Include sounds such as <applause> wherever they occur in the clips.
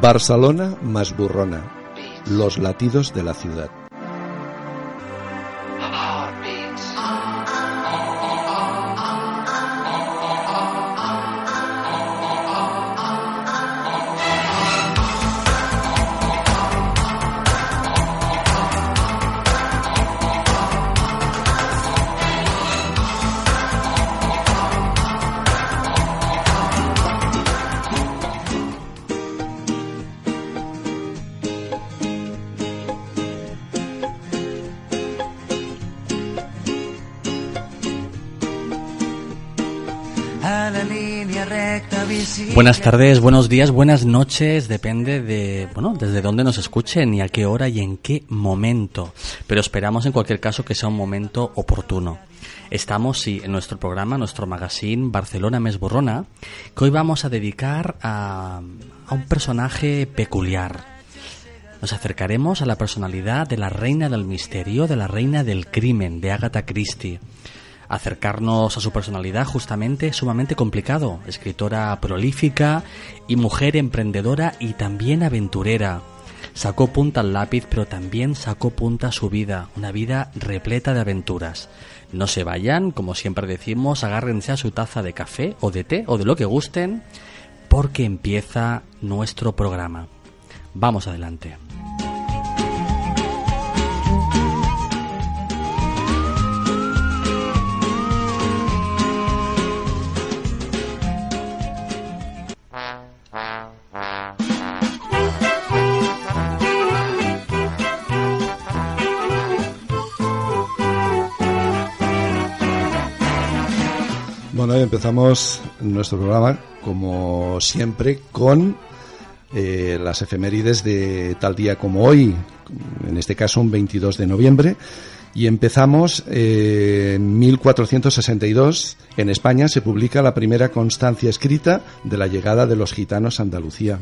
Barcelona más burrona. Los latidos de la ciudad. Buenas tardes, buenos días, buenas noches, depende de, bueno, desde dónde nos escuchen y a qué hora y en qué momento. Pero esperamos en cualquier caso que sea un momento oportuno. Estamos, sí, en nuestro programa, nuestro magazine Barcelona Mesborrona, que hoy vamos a dedicar a, a un personaje peculiar. Nos acercaremos a la personalidad de la reina del misterio, de la reina del crimen, de Agatha Christie acercarnos a su personalidad justamente sumamente complicado. Escritora prolífica y mujer emprendedora y también aventurera. Sacó punta al lápiz, pero también sacó punta a su vida, una vida repleta de aventuras. No se vayan, como siempre decimos, agárrense a su taza de café o de té o de lo que gusten, porque empieza nuestro programa. Vamos adelante. Bueno, empezamos nuestro programa, como siempre, con eh, las efemérides de tal día como hoy, en este caso un 22 de noviembre, y empezamos eh, en 1462. En España se publica la primera constancia escrita de la llegada de los gitanos a Andalucía.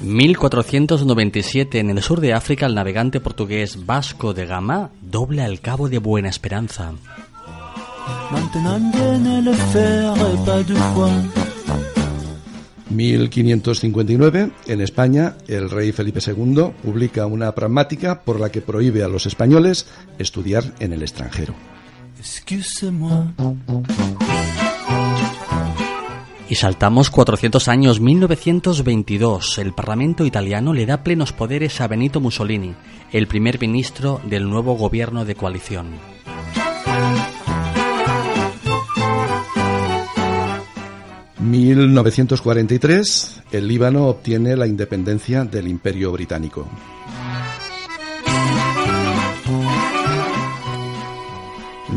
1497 en el sur de África el navegante portugués Vasco de Gama dobla el cabo de Buena Esperanza. 1559, en España, el rey Felipe II publica una pragmática por la que prohíbe a los españoles estudiar en el extranjero. Y saltamos 400 años, 1922. El Parlamento italiano le da plenos poderes a Benito Mussolini, el primer ministro del nuevo gobierno de coalición. ...1943... el Líbano obtiene la independencia del Imperio Británico.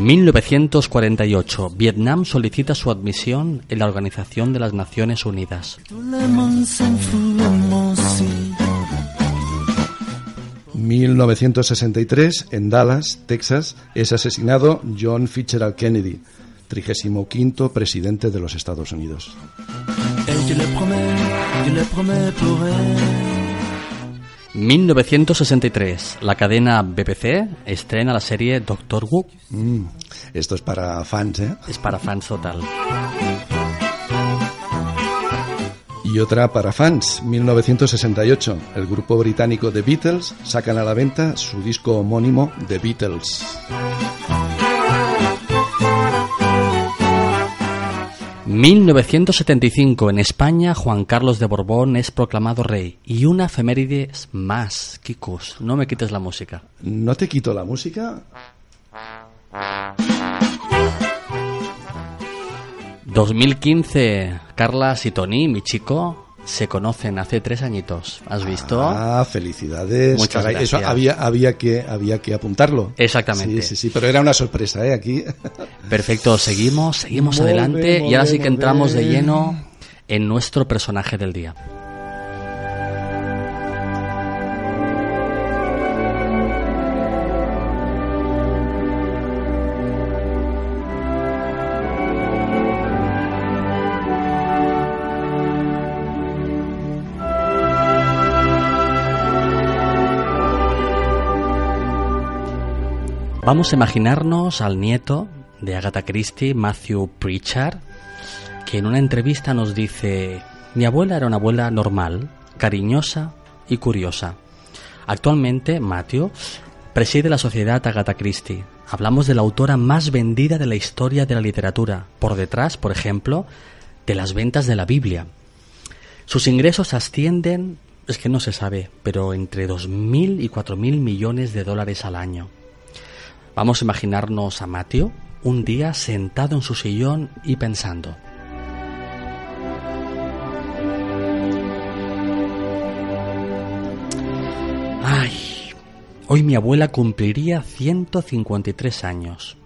1948. Vietnam solicita su admisión en la Organización de las Naciones Unidas. 1963, en Dallas, Texas, es asesinado John Fitzgerald Kennedy, 35 presidente de los Estados Unidos. 1963, la cadena BBC estrena la serie Doctor Who. Mm, esto es para fans, ¿eh? Es para fans total. Y otra para fans, 1968. El grupo británico The Beatles sacan a la venta su disco homónimo The Beatles. 1975 en España Juan Carlos de Borbón es proclamado rey y una efeméride más, Kikus, no me quites la música. ¿No te quito la música? 2015 Carla y Tony, mi chico, se conocen hace tres añitos. ¿Has visto? Ah, felicidades. Muchas gracias. Eso había, había, que, había que apuntarlo. Exactamente. Sí, sí, sí, pero era una sorpresa, ¿eh? Aquí. Perfecto, seguimos, seguimos adelante y ahora sí que entramos de lleno en nuestro personaje del día. Vamos a imaginarnos al nieto de Agatha Christie, Matthew Pritchard, que en una entrevista nos dice, mi abuela era una abuela normal, cariñosa y curiosa. Actualmente, Matthew preside la sociedad Agatha Christie. Hablamos de la autora más vendida de la historia de la literatura, por detrás, por ejemplo, de las ventas de la Biblia. Sus ingresos ascienden, es que no se sabe, pero entre 2.000 y 4.000 millones de dólares al año. Vamos a imaginarnos a Matthew un día sentado en su sillón y pensando. Ay, hoy mi abuela cumpliría 153 años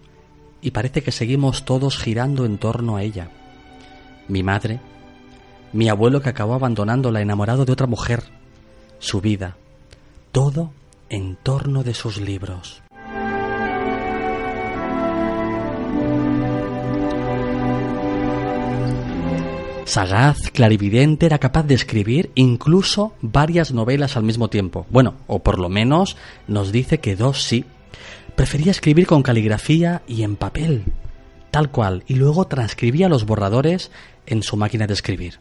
y parece que seguimos todos girando en torno a ella. Mi madre, mi abuelo que acabó abandonándola enamorado de otra mujer, su vida, todo en torno de sus libros. Sagaz, clarividente, era capaz de escribir incluso varias novelas al mismo tiempo. Bueno, o por lo menos nos dice que dos sí. Prefería escribir con caligrafía y en papel, tal cual, y luego transcribía los borradores en su máquina de escribir.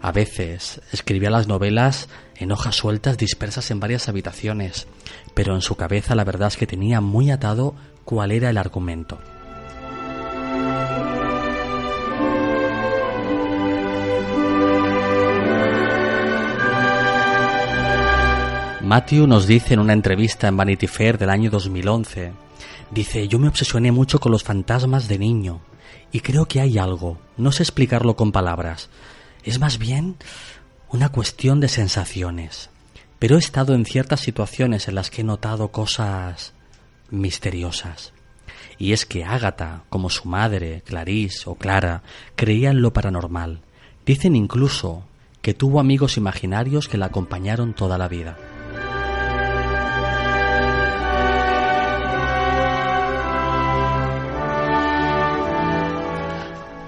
A veces escribía las novelas en hojas sueltas dispersas en varias habitaciones, pero en su cabeza la verdad es que tenía muy atado cuál era el argumento. Matthew nos dice en una entrevista en Vanity Fair del año 2011, dice, yo me obsesioné mucho con los fantasmas de niño y creo que hay algo, no sé explicarlo con palabras, es más bien una cuestión de sensaciones. Pero he estado en ciertas situaciones en las que he notado cosas misteriosas. Y es que Ágata, como su madre, Clarice o Clara, creían en lo paranormal. Dicen incluso que tuvo amigos imaginarios que la acompañaron toda la vida.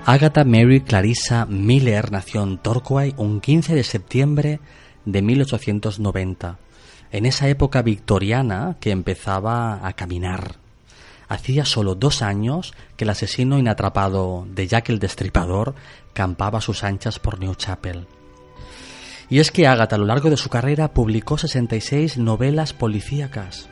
Agatha Mary Clarissa Miller nació en Torquay un 15 de septiembre de 1890, en esa época victoriana que empezaba a caminar. Hacía solo dos años que el asesino inatrapado de Jack el Destripador campaba a sus anchas por New Chapel. Y es que Agatha a lo largo de su carrera publicó 66 novelas policíacas,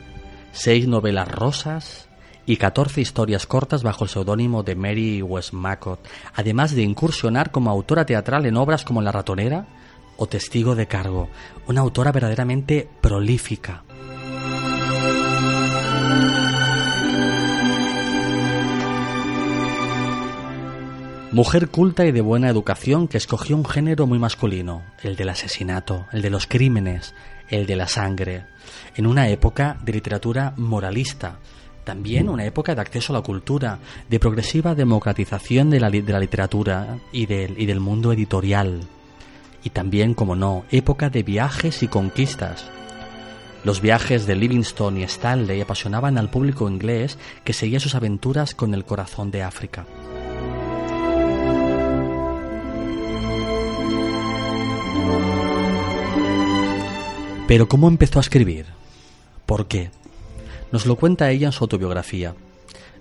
seis novelas rosas, y 14 historias cortas bajo el seudónimo de Mary Westmacott, además de incursionar como autora teatral en obras como La ratonera o Testigo de cargo, una autora verdaderamente prolífica. Mujer culta y de buena educación que escogió un género muy masculino, el del asesinato, el de los crímenes, el de la sangre, en una época de literatura moralista, también una época de acceso a la cultura, de progresiva democratización de la, de la literatura y del, y del mundo editorial. Y también, como no, época de viajes y conquistas. Los viajes de Livingstone y Stanley apasionaban al público inglés que seguía sus aventuras con el corazón de África. Pero ¿cómo empezó a escribir? ¿Por qué? Nos lo cuenta ella en su autobiografía.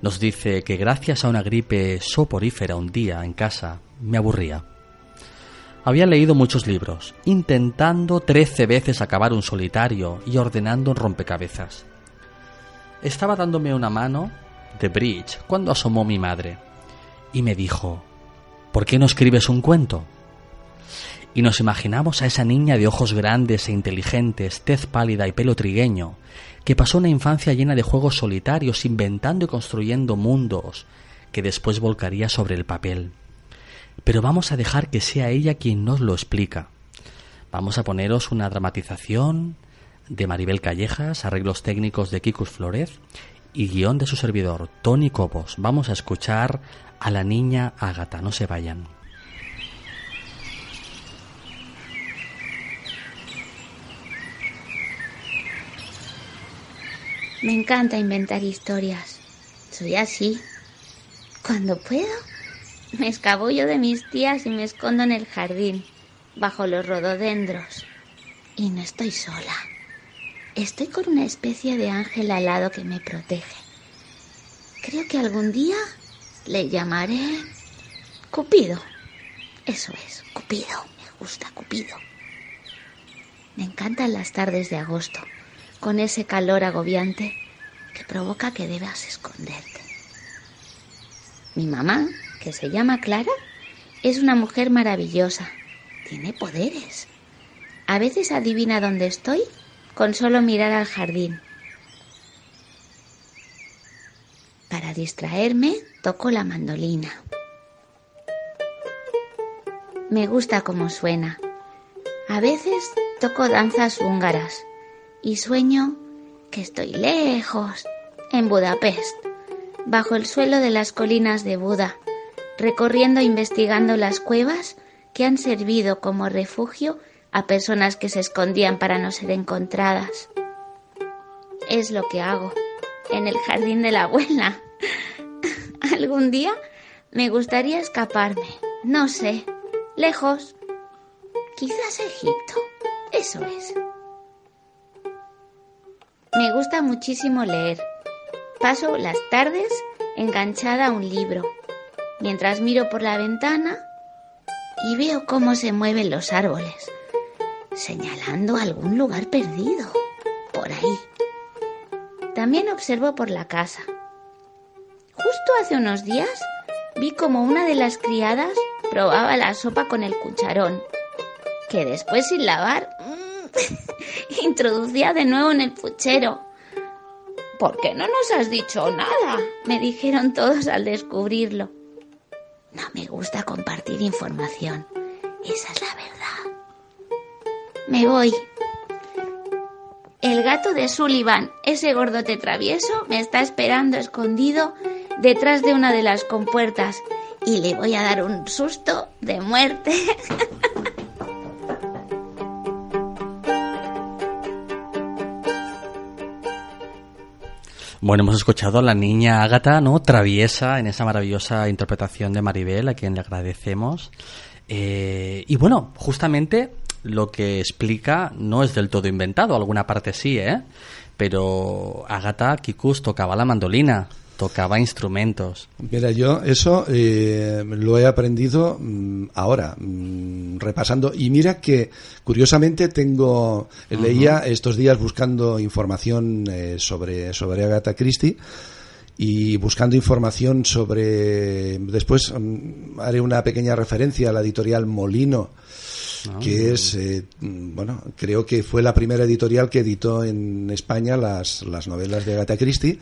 Nos dice que gracias a una gripe soporífera un día en casa me aburría. Había leído muchos libros, intentando trece veces acabar un solitario y ordenando un rompecabezas. Estaba dándome una mano de bridge cuando asomó mi madre y me dijo, ¿por qué no escribes un cuento? Y nos imaginamos a esa niña de ojos grandes e inteligentes, tez pálida y pelo trigueño, que pasó una infancia llena de juegos solitarios, inventando y construyendo mundos que después volcaría sobre el papel. Pero vamos a dejar que sea ella quien nos lo explica. Vamos a poneros una dramatización de Maribel Callejas, arreglos técnicos de Kikus Flores y guion de su servidor, Tony Cobos. Vamos a escuchar a la niña Ágata, no se vayan. Me encanta inventar historias. Soy así. Cuando puedo, me escabullo de mis tías y me escondo en el jardín, bajo los rododendros. Y no estoy sola. Estoy con una especie de ángel alado que me protege. Creo que algún día Le llamaré Cupido. Eso es, Cupido. Me gusta Cupido. Me encantan las tardes de agosto, con ese calor agobiante que provoca que debas esconderte. Mi mamá, que se llama Clara, es una mujer maravillosa. Tiene poderes. A veces adivina dónde estoy con solo mirar al jardín. Para distraerme, toco la mandolina. Me gusta cómo suena. A veces toco danzas húngaras y sueño que estoy lejos, en Budapest, bajo el suelo de las colinas de Buda, recorriendo e investigando las cuevas que han servido como refugio a personas que se escondían para no ser encontradas. Es lo que hago en el jardín de la abuela. <laughs> Algún día me gustaría escaparme, no sé, lejos. Quizás Egipto, eso es. Me gusta muchísimo leer. Paso las tardes enganchada a un libro, mientras miro por la ventana y veo cómo se mueven los árboles, señalando algún lugar perdido, por ahí. También observo por la casa. Justo hace unos días vi como una de las criadas probaba la sopa con el cucharón, que después sin lavar <laughs> introducía de nuevo en el puchero. ¿Por qué no nos has dicho nada? me dijeron todos al descubrirlo. No me gusta compartir información. Esa es la verdad. Me voy. El gato de Sullivan, ese gordote travieso, me está esperando escondido detrás de una de las compuertas y le voy a dar un susto de muerte. <laughs> Bueno, hemos escuchado a la niña Ágata, ¿no? Traviesa en esa maravillosa interpretación de Maribel, a quien le agradecemos. Eh, y bueno, justamente lo que explica no es del todo inventado, alguna parte sí, ¿eh? Pero Ágata Kikus tocaba la mandolina, tocaba instrumentos. Mira, yo eso eh, lo he aprendido mm, ahora, mm, repasando. Y mira que, curiosamente, tengo leía estos días buscando información eh, sobre, sobre Agatha Christie y buscando información sobre. Después mm, haré una pequeña referencia a la editorial Molino Ah. que es, eh, bueno, creo que fue la primera editorial que editó en España las, las novelas de Agatha Christie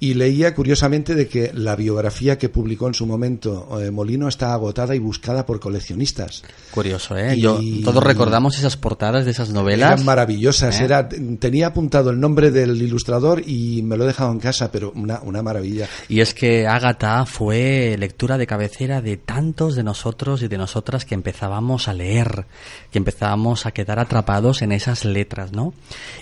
y leía curiosamente de que la biografía que publicó en su momento eh, Molino está agotada y buscada por coleccionistas. Curioso, ¿eh? Yo, todos recordamos esas portadas de esas novelas. Eran maravillosas. ¿Eh? Era, tenía apuntado el nombre del ilustrador y me lo he dejado en casa, pero una, una maravilla. Y es que Ágata fue lectura de cabecera de tantos de nosotros y de nosotras que empezábamos a leer, que empezábamos a quedar atrapados en esas letras, ¿no?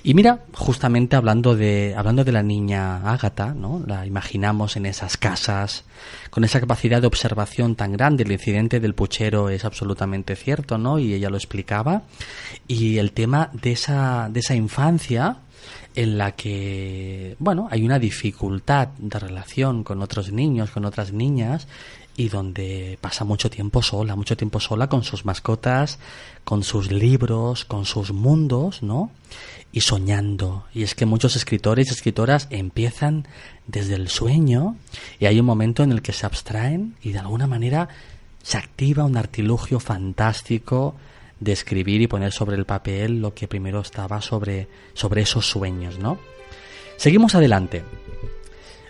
Y mira, justamente hablando de, hablando de la niña Ágata, ¿no? La imaginamos en esas casas, con esa capacidad de observación tan grande. El incidente del puchero es absolutamente cierto, ¿no? Y ella lo explicaba. Y el tema de esa, de esa infancia en la que, bueno, hay una dificultad de relación con otros niños, con otras niñas, y donde pasa mucho tiempo sola, mucho tiempo sola con sus mascotas, con sus libros, con sus mundos, ¿no? Y soñando. Y es que muchos escritores y escritoras empiezan desde el sueño y hay un momento en el que se abstraen y de alguna manera se activa un artilugio fantástico de escribir y poner sobre el papel lo que primero estaba sobre, sobre esos sueños, ¿no? Seguimos adelante.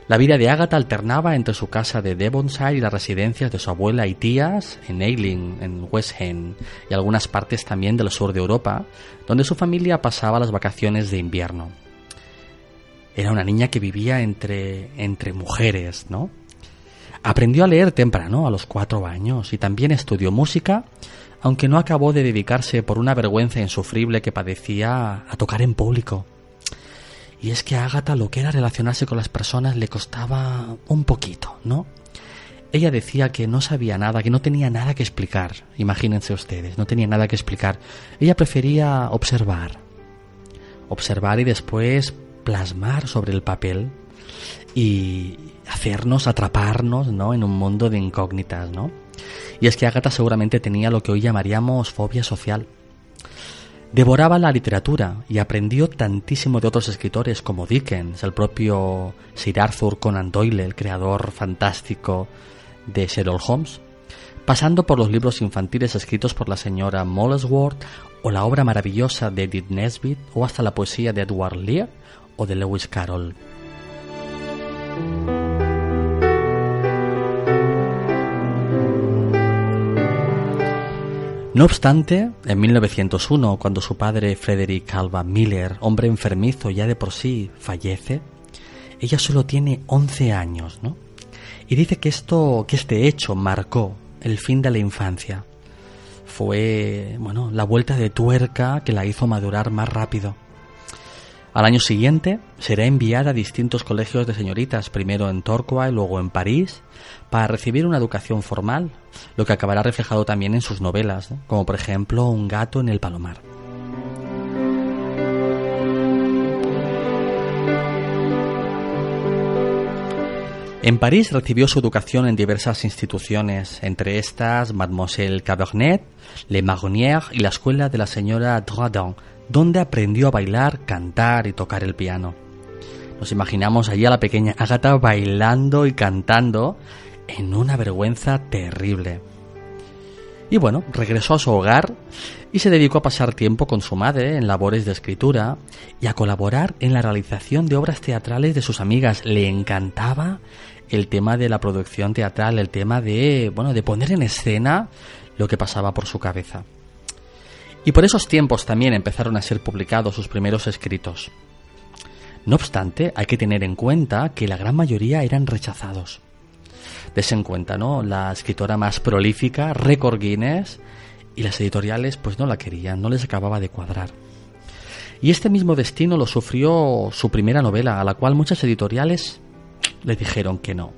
La vida de Agatha alternaba entre su casa de Devonshire y las residencias de su abuela y tías en Eiling, en West End, y algunas partes también del sur de Europa, donde su familia pasaba las vacaciones de invierno. Era una niña que vivía entre, entre mujeres, ¿no? Aprendió a leer temprano, a los cuatro años, y también estudió música, aunque no acabó de dedicarse por una vergüenza insufrible que padecía a tocar en público. Y es que a Agatha lo que era relacionarse con las personas le costaba un poquito, ¿no? Ella decía que no sabía nada, que no tenía nada que explicar. Imagínense ustedes, no tenía nada que explicar. Ella prefería observar. Observar y después plasmar sobre el papel y hacernos atraparnos ¿no? en un mundo de incógnitas. ¿no? Y es que Agatha seguramente tenía lo que hoy llamaríamos fobia social. Devoraba la literatura y aprendió tantísimo de otros escritores como Dickens, el propio Sir Arthur Conan Doyle, el creador fantástico de Sherlock Holmes, pasando por los libros infantiles escritos por la señora Molesworth o la obra maravillosa de Edith Nesbit o hasta la poesía de Edward Lear o de Lewis Carroll. No obstante, en 1901, cuando su padre Frederick Alva Miller, hombre enfermizo ya de por sí, fallece, ella solo tiene 11 años, ¿no? Y dice que esto, que este hecho marcó el fin de la infancia. Fue, bueno, la vuelta de tuerca que la hizo madurar más rápido. Al año siguiente será enviada a distintos colegios de señoritas, primero en Torquay, luego en París, para recibir una educación formal, lo que acabará reflejado también en sus novelas, como por ejemplo Un gato en el palomar. En París recibió su educación en diversas instituciones, entre estas Mademoiselle Cabernet, Le Marronnier y la escuela de la señora Drodon, donde aprendió a bailar, cantar y tocar el piano. Nos imaginamos allí a la pequeña Agatha bailando y cantando en una vergüenza terrible. Y bueno, regresó a su hogar y se dedicó a pasar tiempo con su madre en labores de escritura y a colaborar en la realización de obras teatrales de sus amigas. Le encantaba el tema de la producción teatral, el tema de, bueno, de poner en escena lo que pasaba por su cabeza. Y por esos tiempos también empezaron a ser publicados sus primeros escritos. No obstante, hay que tener en cuenta que la gran mayoría eran rechazados. Des en cuenta, ¿no? La escritora más prolífica, récord Guinness, y las editoriales pues no la querían, no les acababa de cuadrar. Y este mismo destino lo sufrió su primera novela, a la cual muchas editoriales le dijeron que no.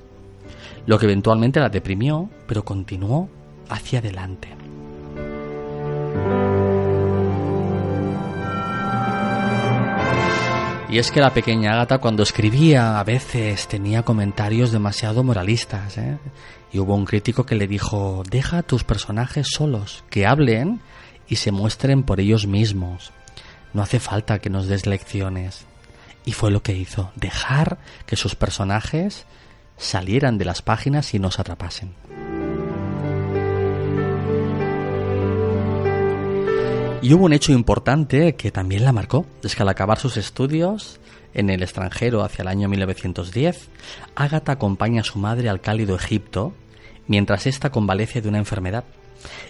Lo que eventualmente la deprimió, pero continuó hacia adelante. Y es que la pequeña Agatha cuando escribía a veces tenía comentarios demasiado moralistas. ¿eh? Y hubo un crítico que le dijo, deja a tus personajes solos, que hablen y se muestren por ellos mismos. No hace falta que nos des lecciones. Y fue lo que hizo, dejar que sus personajes salieran de las páginas y nos atrapasen. Y hubo un hecho importante que también la marcó, es que al acabar sus estudios en el extranjero hacia el año 1910, Ágata acompaña a su madre al cálido Egipto mientras ésta convalece de una enfermedad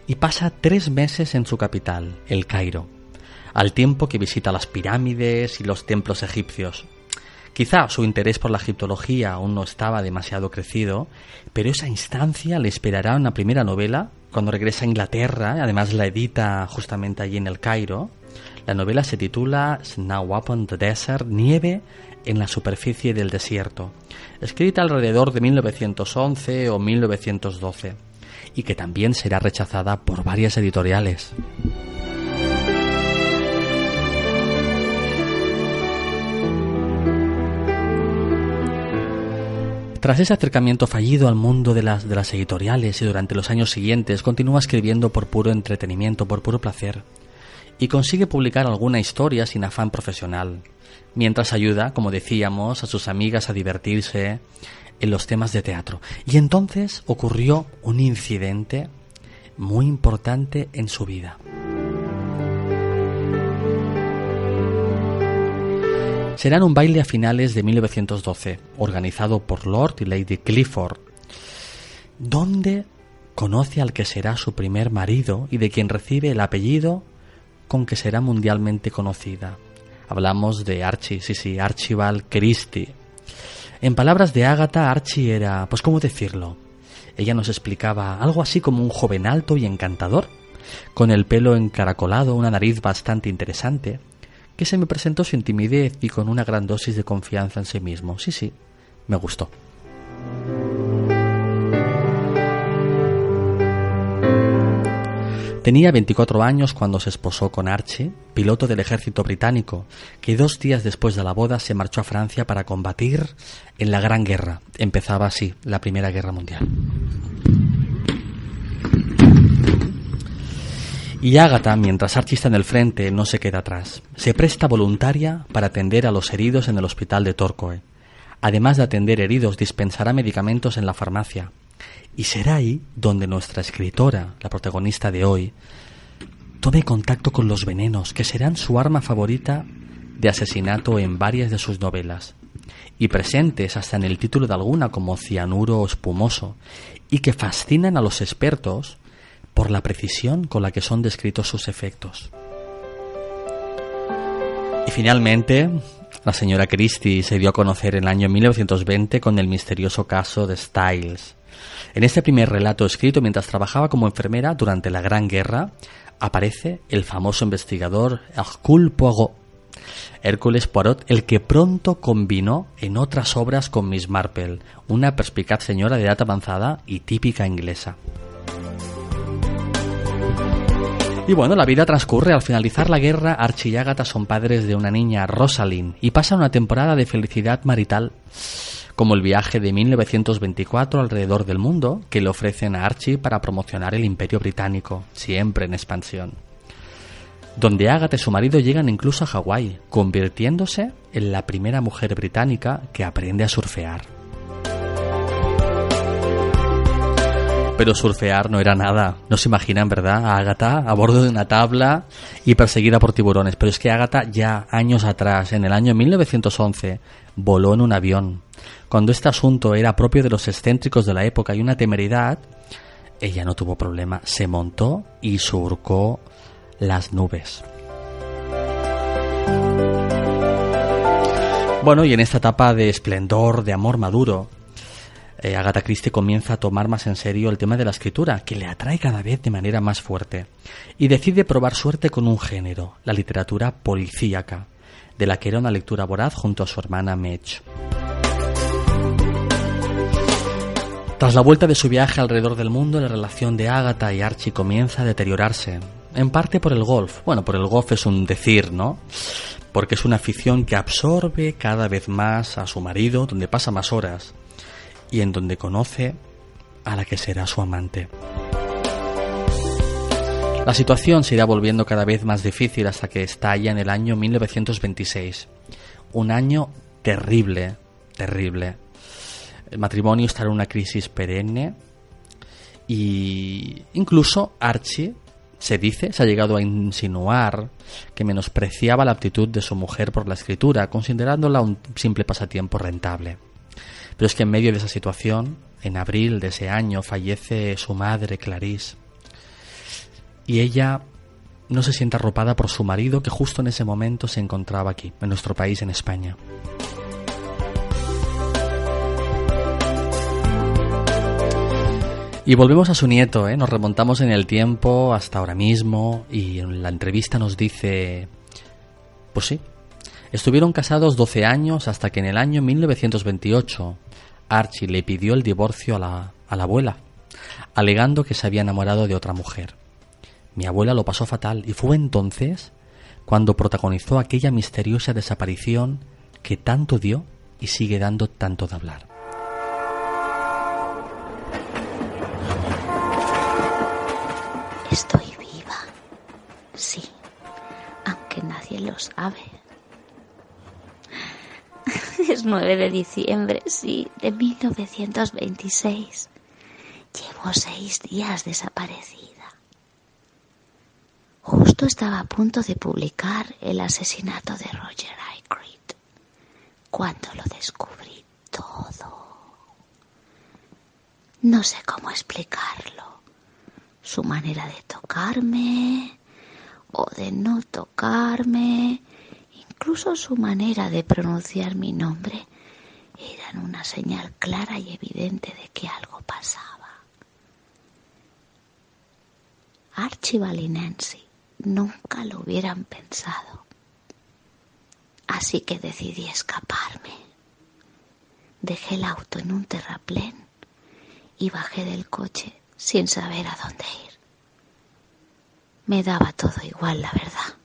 y pasa tres meses en su capital, el Cairo, al tiempo que visita las pirámides y los templos egipcios. Quizá su interés por la egiptología aún no estaba demasiado crecido, pero esa instancia le esperará una primera novela cuando regresa a Inglaterra, además la edita justamente allí en el Cairo. La novela se titula Snow Upon the Desert, Nieve en la superficie del desierto, escrita alrededor de 1911 o 1912, y que también será rechazada por varias editoriales. Tras ese acercamiento fallido al mundo de las, de las editoriales y durante los años siguientes continúa escribiendo por puro entretenimiento, por puro placer, y consigue publicar alguna historia sin afán profesional, mientras ayuda, como decíamos, a sus amigas a divertirse en los temas de teatro. Y entonces ocurrió un incidente muy importante en su vida. Será en un baile a finales de 1912, organizado por Lord y Lady Clifford, donde conoce al que será su primer marido y de quien recibe el apellido con que será mundialmente conocida. Hablamos de Archie, sí, sí, Archibald Christie. En palabras de Agatha, Archie era, pues cómo decirlo, ella nos explicaba algo así como un joven alto y encantador, con el pelo encaracolado, una nariz bastante interesante, que se me presentó sin timidez y con una gran dosis de confianza en sí mismo. Sí, sí, me gustó. Tenía 24 años cuando se esposó con Archie, piloto del ejército británico, que dos días después de la boda se marchó a Francia para combatir en la Gran Guerra. Empezaba así la Primera Guerra Mundial. Y Agatha, mientras Archie está en el frente, no se queda atrás. Se presta voluntaria para atender a los heridos en el hospital de Torcoe. Además de atender heridos, dispensará medicamentos en la farmacia. Y será ahí donde nuestra escritora, la protagonista de hoy, tome contacto con los venenos, que serán su arma favorita de asesinato en varias de sus novelas, y presentes hasta en el título de alguna como cianuro espumoso, y que fascinan a los expertos por la precisión con la que son descritos sus efectos. Y finalmente, la señora Christie se dio a conocer en el año 1920 con el misterioso caso de Styles. En este primer relato escrito mientras trabajaba como enfermera durante la Gran Guerra, aparece el famoso investigador Hercule Poirot. Hércules Poirot, el que pronto combinó en otras obras con Miss Marple, una perspicaz señora de edad avanzada y típica inglesa. Y bueno, la vida transcurre. Al finalizar la guerra, Archie y Agatha son padres de una niña, Rosalind, y pasan una temporada de felicidad marital, como el viaje de 1924 alrededor del mundo que le ofrecen a Archie para promocionar el imperio británico, siempre en expansión. Donde Agatha y su marido llegan incluso a Hawái, convirtiéndose en la primera mujer británica que aprende a surfear. Pero surfear no era nada. No se imaginan, ¿verdad? A Agatha a bordo de una tabla y perseguida por tiburones. Pero es que Agatha ya años atrás, en el año 1911, voló en un avión. Cuando este asunto era propio de los excéntricos de la época y una temeridad, ella no tuvo problema. Se montó y surcó las nubes. Bueno, y en esta etapa de esplendor, de amor maduro, eh, Agatha Christie comienza a tomar más en serio el tema de la escritura, que le atrae cada vez de manera más fuerte, y decide probar suerte con un género, la literatura policíaca, de la que era una lectura voraz junto a su hermana Madge. Tras la vuelta de su viaje alrededor del mundo, la relación de Agatha y Archie comienza a deteriorarse, en parte por el golf. Bueno, por el golf es un decir, ¿no? Porque es una afición que absorbe cada vez más a su marido, donde pasa más horas y en donde conoce a la que será su amante. La situación se irá volviendo cada vez más difícil hasta que estalla en el año 1926. Un año terrible, terrible. El matrimonio está en una crisis perenne y incluso Archie se dice, se ha llegado a insinuar que menospreciaba la aptitud de su mujer por la escritura, considerándola un simple pasatiempo rentable. Pero es que en medio de esa situación, en abril de ese año, fallece su madre, Clarice. Y ella no se siente arropada por su marido, que justo en ese momento se encontraba aquí, en nuestro país, en España. Y volvemos a su nieto, ¿eh? nos remontamos en el tiempo hasta ahora mismo y en la entrevista nos dice, pues sí, estuvieron casados 12 años hasta que en el año 1928 Archie le pidió el divorcio a la, abuela, alegando que se había enamorado de otra mujer. Mi abuela lo pasó fatal y fue entonces cuando protagonizó aquella misteriosa desaparición que tanto dio y sigue dando tanto de hablar. Estoy viva. Sí, aunque nadie lo sabe. Es 9 de diciembre, sí, de 1926. Llevo seis días desaparecida. Justo estaba a punto de publicar el asesinato de Roger Aykroyd cuando lo descubrí todo. No sé cómo explicarlo. Su manera de tocarme o de no tocarme Incluso su manera de pronunciar mi nombre eran una señal clara y evidente de que algo pasaba. Archie nunca lo hubieran pensado. Así que decidí escaparme. Dejé el auto en un terraplén y bajé del coche sin saber a dónde ir. Me daba todo igual, la verdad.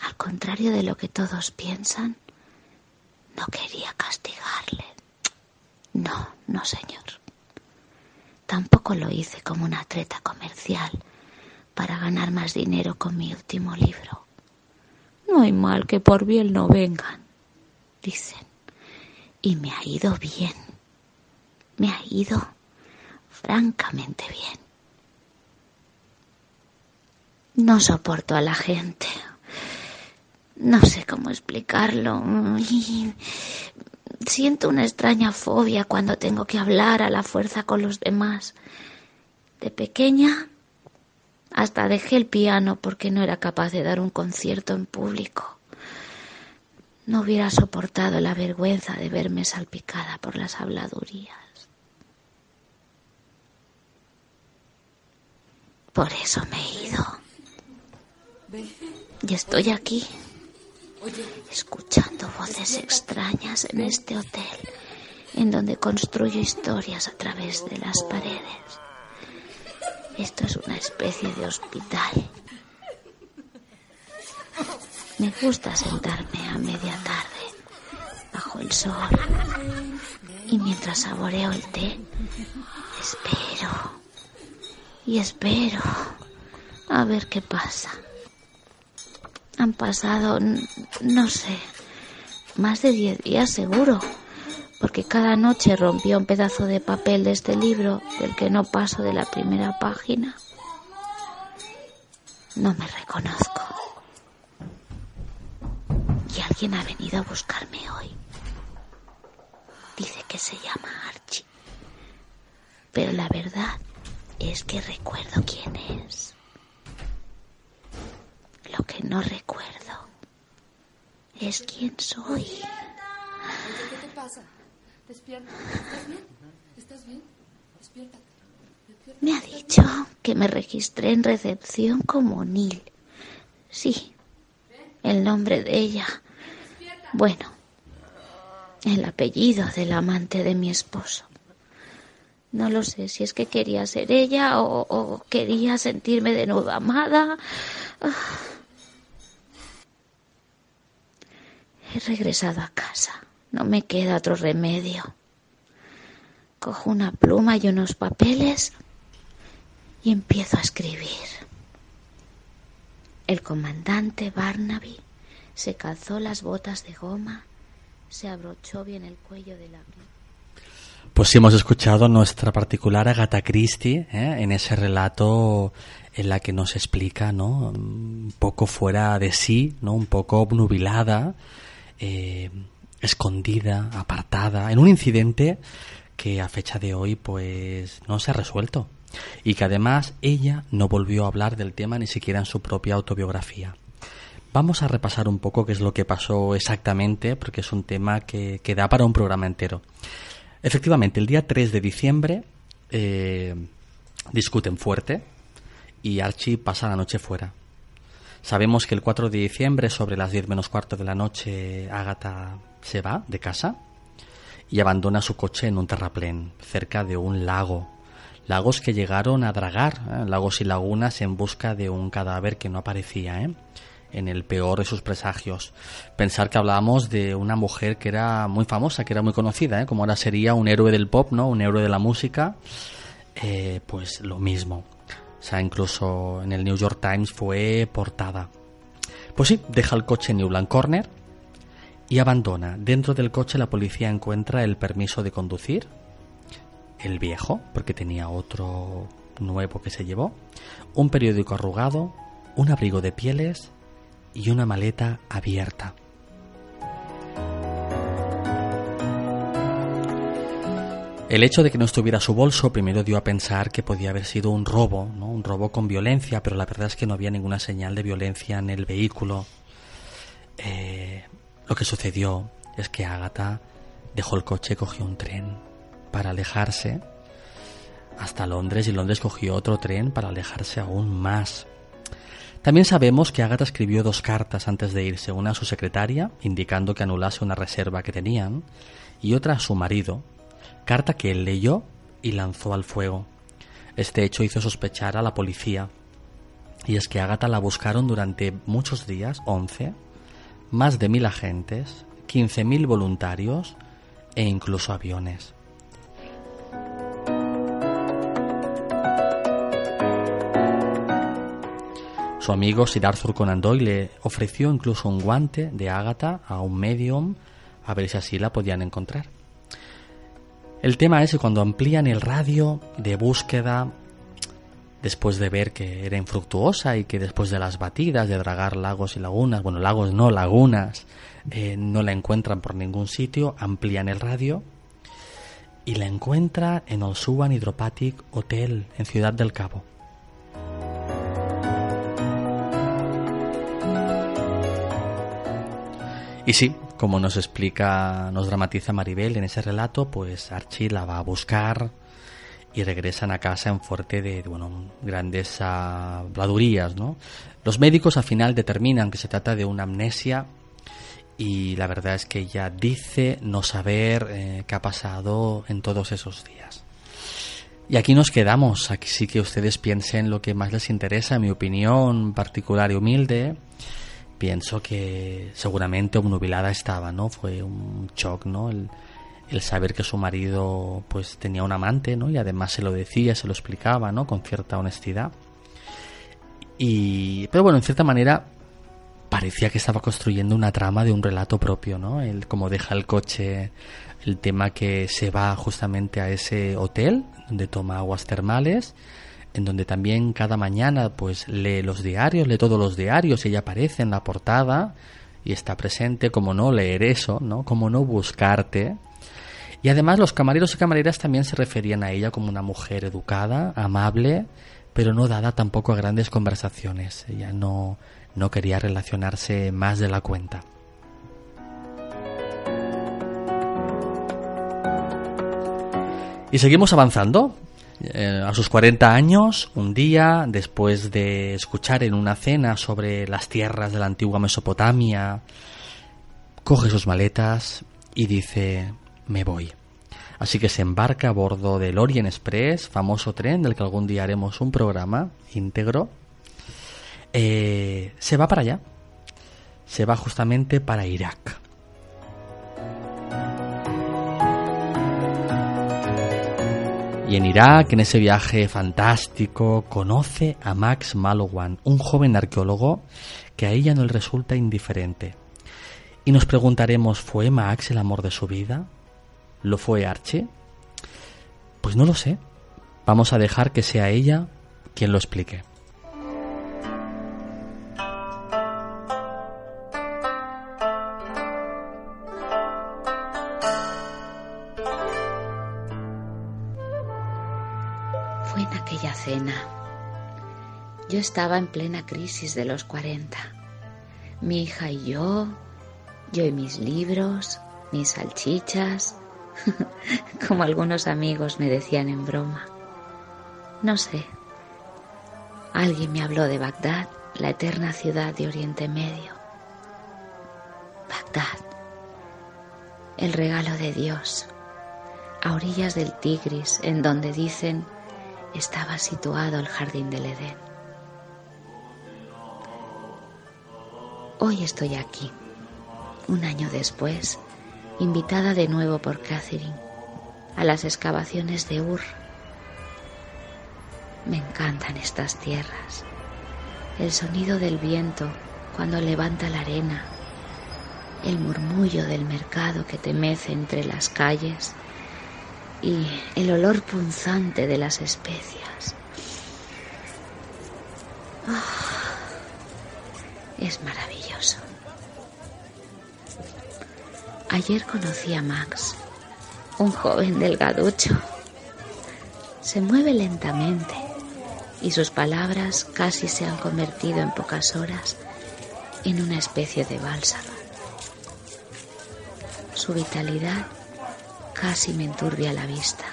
Al contrario de lo que todos piensan, no quería castigarle. No, no, señor. Tampoco lo hice como una treta comercial para ganar más dinero con mi último libro. No hay mal que por bien no vengan, dicen. Y me ha ido bien. Me ha ido francamente bien. No soporto a la gente. No sé cómo explicarlo. Siento una extraña fobia cuando tengo que hablar a la fuerza con los demás. De pequeña hasta dejé el piano porque no era capaz de dar un concierto en público. No hubiera soportado la vergüenza de verme salpicada por las habladurías. Por eso me he ido. Y estoy aquí escuchando voces extrañas en este hotel, en donde construyo historias a través de las paredes. Esto es una especie de hospital. Me gusta sentarme a media tarde, bajo el sol, y mientras saboreo el té, espero y espero a ver qué pasa. Han pasado, no sé, más de diez días seguro, porque cada noche rompió un pedazo de papel de este libro del que no paso de la primera página. No me reconozco. Y alguien ha venido a buscarme hoy. Dice que se llama Archie. Pero la verdad es que recuerdo quién es. Lo que no recuerdo es quién soy. ¿Qué te pasa? Despierta. ¿Estás bien? ¿Estás bien? Despiértate. Me ha dicho que me registré en recepción como Neil. Sí, el nombre de ella. Bueno, el apellido del amante de mi esposo. No lo sé si es que quería ser ella o, o quería sentirme de nuevo amada. Ah. He regresado a casa. No me queda otro remedio. Cojo una pluma y unos papeles y empiezo a escribir. El comandante Barnaby se calzó las botas de goma, se abrochó bien el cuello de la Pues sí, hemos escuchado nuestra particular Agatha Christie ¿eh? en ese relato en la que nos explica, ¿no? Un poco fuera de sí, ¿no? Un poco obnubilada, eh, escondida, apartada, en un incidente que a fecha de hoy pues no se ha resuelto y que además ella no volvió a hablar del tema ni siquiera en su propia autobiografía. Vamos a repasar un poco qué es lo que pasó exactamente, porque es un tema que, que da para un programa entero. Efectivamente, el día 3 de diciembre eh, discuten fuerte y Archie pasa la noche fuera. Sabemos que el 4 de diciembre, sobre las 10 menos cuarto de la noche, Agatha se va de casa y abandona su coche en un terraplén, cerca de un lago. Lagos que llegaron a dragar, ¿eh? lagos y lagunas en busca de un cadáver que no aparecía, ¿eh? en el peor de sus presagios. Pensar que hablábamos de una mujer que era muy famosa, que era muy conocida, ¿eh? como ahora sería un héroe del pop, ¿no? Un héroe de la música. Eh, pues lo mismo. O sea, incluso en el New York Times fue portada. Pues sí, deja el coche en Newland Corner y abandona. Dentro del coche la policía encuentra el permiso de conducir, el viejo, porque tenía otro nuevo que se llevó, un periódico arrugado, un abrigo de pieles y una maleta abierta. El hecho de que no estuviera su bolso primero dio a pensar que podía haber sido un robo, ¿no? un robo con violencia, pero la verdad es que no había ninguna señal de violencia en el vehículo. Eh, lo que sucedió es que Agatha dejó el coche cogió un tren para alejarse hasta Londres y Londres cogió otro tren para alejarse aún más. También sabemos que Agatha escribió dos cartas antes de irse, una a su secretaria, indicando que anulase una reserva que tenían, y otra a su marido, carta que él leyó y lanzó al fuego. Este hecho hizo sospechar a la policía. Y es que Ágata la buscaron durante muchos días, 11, más de mil agentes, 15.000 voluntarios e incluso aviones. Su amigo Sir Arthur Conan Doyle le ofreció incluso un guante de Ágata a un medium a ver si así la podían encontrar. El tema es que cuando amplían el radio de búsqueda, después de ver que era infructuosa y que después de las batidas de dragar lagos y lagunas, bueno, lagos no, lagunas, eh, no la encuentran por ningún sitio, amplían el radio y la encuentra en el Suban Hydropathic Hotel en Ciudad del Cabo. Y sí, como nos explica, nos dramatiza Maribel en ese relato, pues Archie la va a buscar y regresan a casa en fuerte de, bueno, grandes habladurías, ¿no? Los médicos al final determinan que se trata de una amnesia y la verdad es que ella dice no saber eh, qué ha pasado en todos esos días. Y aquí nos quedamos, aquí sí que ustedes piensen lo que más les interesa, en mi opinión particular y humilde, pienso que seguramente obnubilada estaba, ¿no? Fue un shock, ¿no? El, saber que su marido pues tenía un amante, ¿no? Y además se lo decía, se lo explicaba, ¿no? Con cierta honestidad. Y pero bueno, en cierta manera parecía que estaba construyendo una trama de un relato propio, ¿no? El cómo deja el coche, el tema que se va justamente a ese hotel donde toma aguas termales en donde también cada mañana pues lee los diarios, lee todos los diarios, ella aparece en la portada y está presente, como no leer eso, ¿no? Como no buscarte. Y además los camareros y camareras también se referían a ella como una mujer educada, amable, pero no dada tampoco a grandes conversaciones. Ella no, no quería relacionarse más de la cuenta. Y seguimos avanzando. Eh, a sus 40 años, un día, después de escuchar en una cena sobre las tierras de la antigua Mesopotamia, coge sus maletas y dice, me voy. Así que se embarca a bordo del Orient Express, famoso tren del que algún día haremos un programa íntegro. Eh, se va para allá. Se va justamente para Irak. Y en Irak, en ese viaje fantástico, conoce a Max Malowan, un joven arqueólogo que a ella no le resulta indiferente. Y nos preguntaremos, ¿fue Max el amor de su vida? ¿Lo fue Archie? Pues no lo sé. Vamos a dejar que sea ella quien lo explique. Yo estaba en plena crisis de los 40. Mi hija y yo, yo y mis libros, mis salchichas, <laughs> como algunos amigos me decían en broma. No sé. Alguien me habló de Bagdad, la eterna ciudad de Oriente Medio. Bagdad, el regalo de Dios, a orillas del Tigris, en donde dicen estaba situado el jardín del Edén. Hoy estoy aquí, un año después, invitada de nuevo por Catherine a las excavaciones de Ur. Me encantan estas tierras, el sonido del viento cuando levanta la arena, el murmullo del mercado que te mece entre las calles y el olor punzante de las especias. Ah, es maravilloso. Ayer conocí a Max, un joven delgaducho. Se mueve lentamente y sus palabras casi se han convertido en pocas horas en una especie de bálsamo. Su vitalidad casi me enturbia la vista.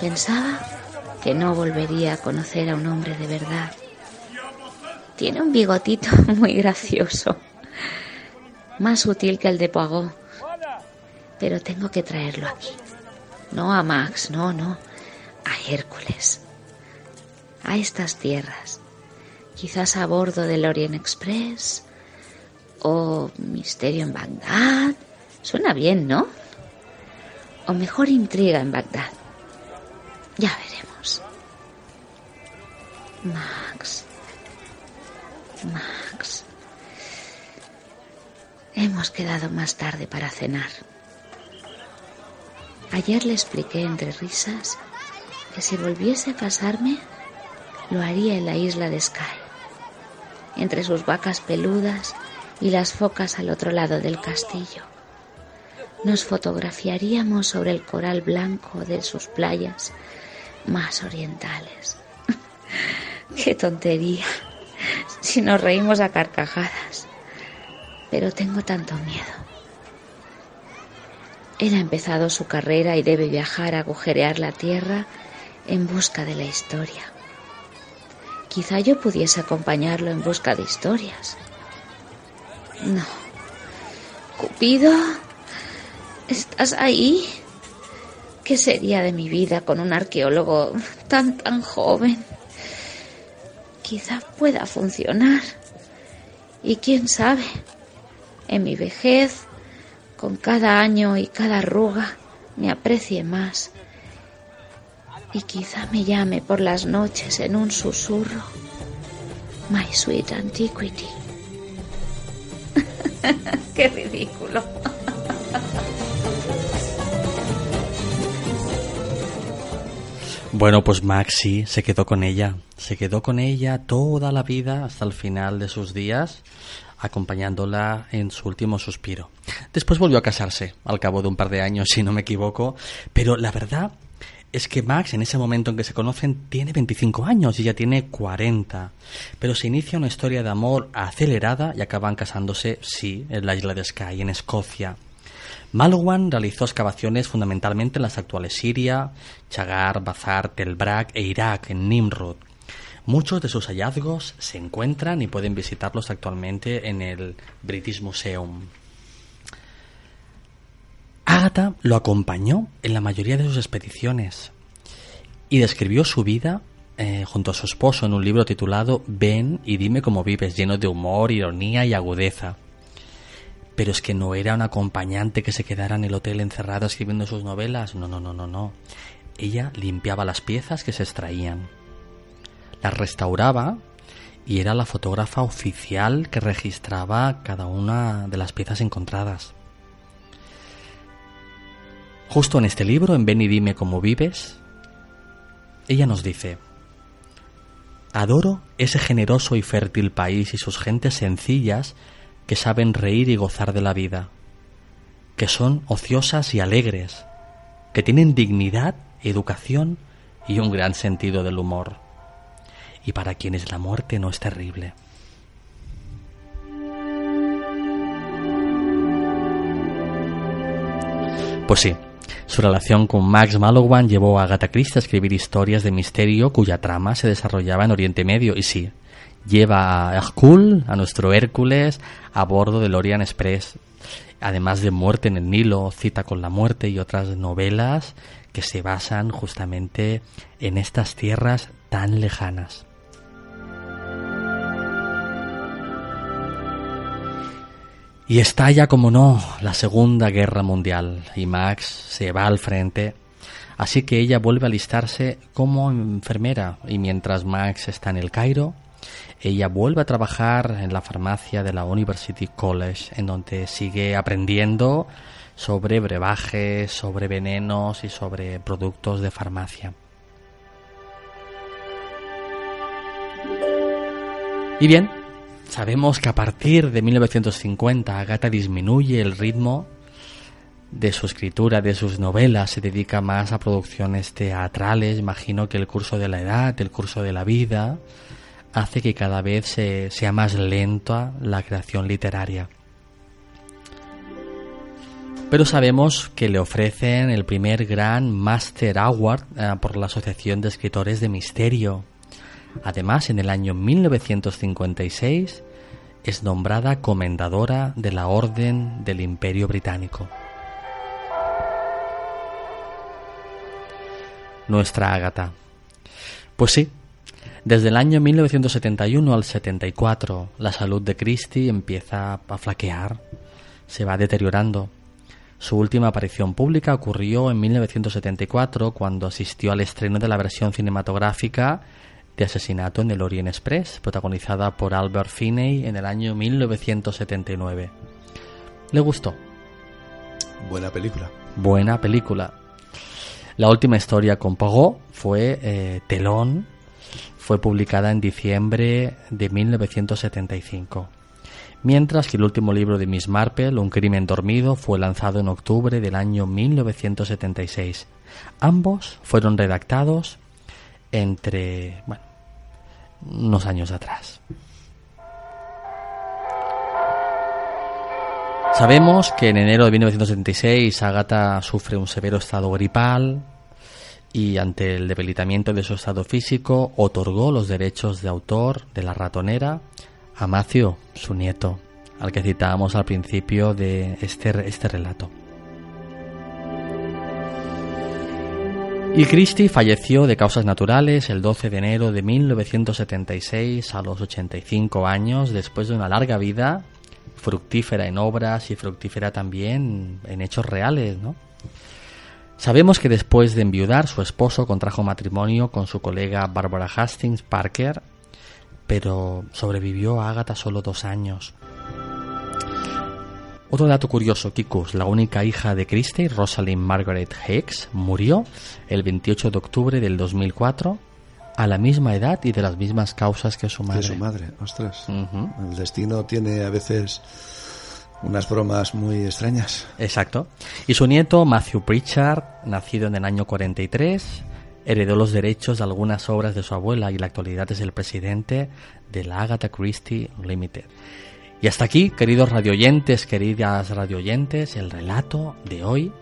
Pensaba que no volvería a conocer a un hombre de verdad tiene un bigotito <laughs> muy gracioso, más útil que el de Poirot. Pero tengo que traerlo aquí. No a Max, no, no, a Hércules. A estas tierras, Quizás a bordo del Orient Express o Misterio en Bagdad. Suena bien, ¿no? O mejor intriga en Bagdad. Ya veremos. Max. Max. Hemos quedado más tarde para cenar. Ayer le expliqué entre risas que si volviese a casarme, lo haría en la isla de Skye, entre sus vacas peludas y las focas al otro lado del castillo. Nos fotografiaríamos sobre el coral blanco de sus playas más orientales. <laughs> ¡Qué tontería! Si nos reímos a carcajadas. Pero tengo tanto miedo. Él ha empezado su carrera y debe viajar a agujerear la tierra en busca de la historia. Quizá yo pudiese acompañarlo en busca de historias. No. Cupido, ¿estás ahí? ¿Qué sería de mi vida con un arqueólogo tan, tan joven? Quizá pueda funcionar. Y quién sabe, en mi vejez, con cada año y cada arruga, me aprecie más. Y quizá me llame por las noches en un susurro. My sweet antiquity. <laughs> Qué ridículo. <laughs> Bueno, pues Maxi se quedó con ella, se quedó con ella toda la vida hasta el final de sus días, acompañándola en su último suspiro. Después volvió a casarse, al cabo de un par de años, si no me equivoco, pero la verdad es que Max, en ese momento en que se conocen, tiene 25 años y ella tiene 40. Pero se inicia una historia de amor acelerada y acaban casándose, sí, en la isla de Skye, en Escocia. Malowan realizó excavaciones fundamentalmente en las actuales Siria, Chagar, Bazar, Telbrak e Irak, en Nimrod. Muchos de sus hallazgos se encuentran y pueden visitarlos actualmente en el British Museum. Agatha lo acompañó en la mayoría de sus expediciones y describió su vida eh, junto a su esposo en un libro titulado Ven y dime cómo vives, lleno de humor, ironía y agudeza. Pero es que no era un acompañante que se quedara en el hotel encerrado escribiendo sus novelas. No, no, no, no, no. Ella limpiaba las piezas que se extraían. Las restauraba y era la fotógrafa oficial que registraba cada una de las piezas encontradas. Justo en este libro, en Ven y dime cómo vives, ella nos dice, Adoro ese generoso y fértil país y sus gentes sencillas que saben reír y gozar de la vida, que son ociosas y alegres, que tienen dignidad, educación y un gran sentido del humor, y para quienes la muerte no es terrible. Pues sí, su relación con Max Malowan llevó a Agatha Christie a escribir historias de misterio cuya trama se desarrollaba en Oriente Medio y sí, lleva a Hercule, a nuestro Hércules, a bordo del Orient Express. Además de Muerte en el Nilo, Cita con la Muerte y otras novelas que se basan justamente en estas tierras tan lejanas. Y estalla, como no, la Segunda Guerra Mundial y Max se va al frente, así que ella vuelve a alistarse como enfermera y mientras Max está en el Cairo, ella vuelve a trabajar en la farmacia de la University College, en donde sigue aprendiendo sobre brebajes, sobre venenos y sobre productos de farmacia. Y bien, Sabemos que a partir de 1950 Agatha disminuye el ritmo de su escritura, de sus novelas, se dedica más a producciones teatrales, imagino que el curso de la edad, el curso de la vida, hace que cada vez sea más lenta la creación literaria. Pero sabemos que le ofrecen el primer gran Master Award eh, por la Asociación de Escritores de Misterio, Además, en el año 1956 es nombrada comendadora de la Orden del Imperio Británico. Nuestra Ágata. Pues sí, Desde el año 1971 al 74, la salud de Christie empieza a flaquear, se va deteriorando. Su última aparición pública ocurrió en 1974 cuando asistió al estreno de la versión cinematográfica de Asesinato en el Orient Express, protagonizada por Albert Finney en el año 1979. ¿Le gustó? Buena película. Buena película. La última historia con Pogo fue eh, Telón, fue publicada en diciembre de 1975. Mientras que el último libro de Miss Marple, Un crimen dormido, fue lanzado en octubre del año 1976. Ambos fueron redactados entre, bueno, unos años atrás. Sabemos que en enero de 1976 Agatha sufre un severo estado gripal y ante el debilitamiento de su estado físico otorgó los derechos de autor de La ratonera a Matthew, su nieto, al que citábamos al principio de este, este relato. Y Christie falleció de causas naturales el 12 de enero de 1976 a los 85 años después de una larga vida fructífera en obras y fructífera también en hechos reales, ¿no? Sabemos que después de enviudar, su esposo contrajo matrimonio con su colega Barbara Hastings Parker, pero sobrevivió a Agatha solo dos años. Otro dato curioso, Kikus, la única hija de Christie, Rosalind Margaret Hicks, murió el 28 de octubre del 2004 a la misma edad y de las mismas causas que su madre. Que su madre, ostras. El destino tiene a veces unas bromas muy extrañas. Exacto. Y su nieto, Matthew Pritchard, nacido en el año 43, heredó los derechos de algunas obras de su abuela y en la actualidad es el presidente de la Agatha Christie Limited. Y hasta aquí, queridos radioyentes, queridas radioyentes, el relato de hoy.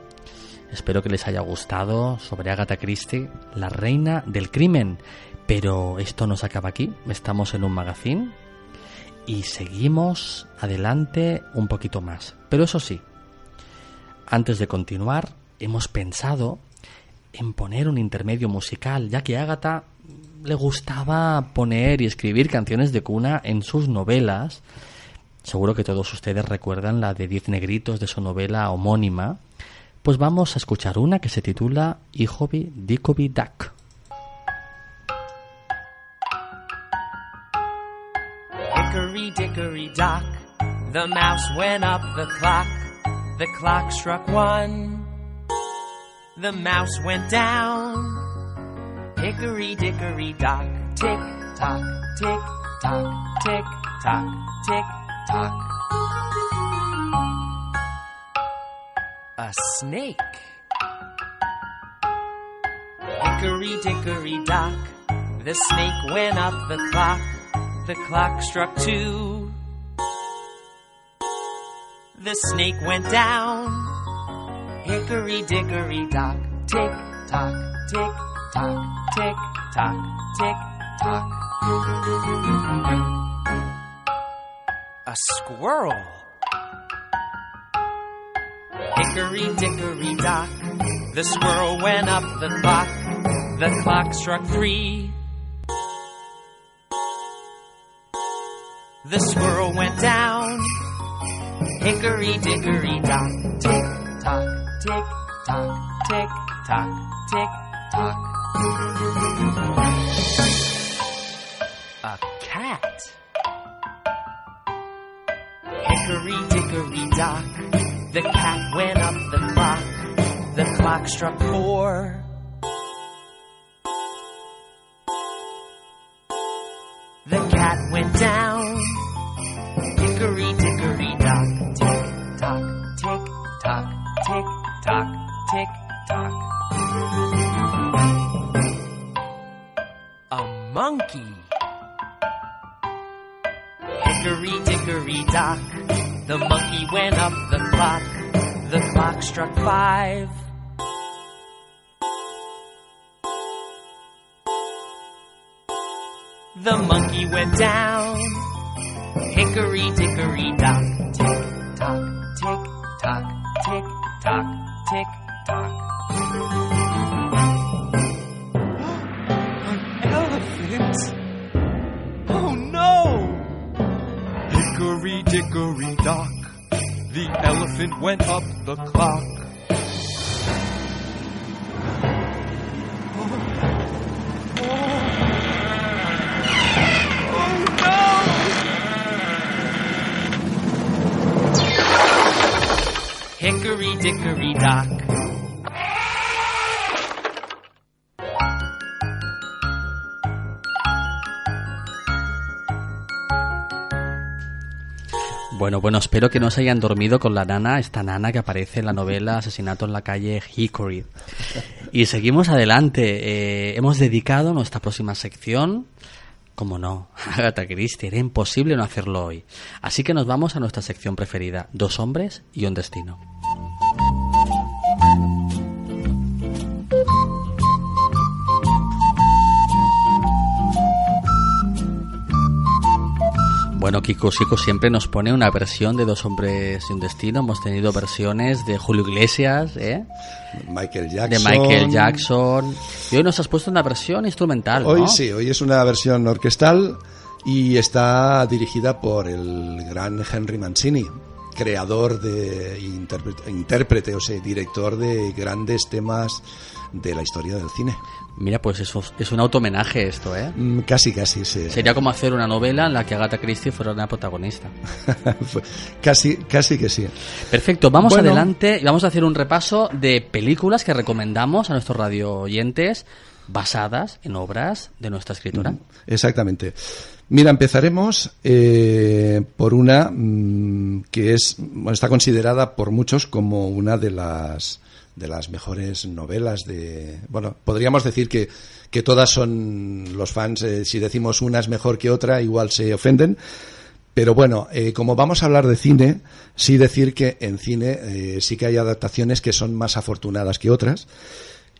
Espero que les haya gustado sobre Agatha Christie, la reina del crimen. Pero esto no se acaba aquí, estamos en un magazine y seguimos adelante un poquito más. Pero eso sí, antes de continuar, hemos pensado en poner un intermedio musical, ya que a Agatha le gustaba poner y escribir canciones de cuna en sus novelas. Seguro que todos ustedes recuerdan la de Diez Negritos de su novela homónima. Pues vamos a escuchar una que se titula Hijobi Dickobi Duck. Hickory dickory dock, the mouse went up the clock. The clock struck one, the mouse went down. Hickory dickory dock, tick tock, tick tock, tick tock, tick tock. A snake. Hickory dickory dock, the snake went up the clock. The clock struck two. The snake went down. Hickory dickory dock, tick tock, tick tock, tick tock, tick tock. A squirrel. Hickory dickory dock, the squirrel went up the clock. The clock struck three. The squirrel went down. Hickory dickory dock. Tick tock, tick tock, tick tock, tick tock. A cat. Hickory dickory dock. The cat went up the clock. The clock struck four. The cat went down. Monkey. Hickory dickory dock. The monkey went up the clock. The clock struck five. The monkey went down. Hickory dickory dock. Tick tock, Hickory dock, the elephant went up the clock. Hickory dickory dock. Bueno, bueno, espero que no se hayan dormido con la nana, esta nana que aparece en la novela Asesinato en la calle Hickory. Y seguimos adelante. Eh, hemos dedicado nuestra próxima sección, como no, <laughs> Agatha Christie. Era imposible no hacerlo hoy. Así que nos vamos a nuestra sección preferida, Dos hombres y un destino. Bueno, Kiko Sico siempre nos pone una versión de Dos hombres y un destino. Hemos tenido versiones de Julio Iglesias, ¿eh? Michael de Jackson. Michael Jackson. Y hoy nos has puesto una versión instrumental, ¿no? Hoy sí, hoy es una versión orquestal y está dirigida por el gran Henry Mancini, creador de intérprete, intérprete, o sea, director de grandes temas de la historia del cine. Mira, pues eso es un auto-homenaje esto, ¿eh? Mm, Casi, casi, sí. Sería como hacer una novela en la que Agatha Christie fuera una protagonista. Fue- <laughs> casi, casi que sí. Perfecto, vamos Bueno. adelante y vamos a hacer un repaso de películas que recomendamos a nuestros radio oyentes basadas en obras de nuestra escritora. Exactamente. Mira, empezaremos eh, por una mm, que es bueno, está considerada por muchos como una de las de las mejores novelas de bueno podríamos decir que que todas son los fans eh, si decimos una es mejor que otra igual se ofenden pero bueno, eh, como vamos a hablar de cine, sí decir que en cine eh, sí que hay adaptaciones que son más afortunadas que otras.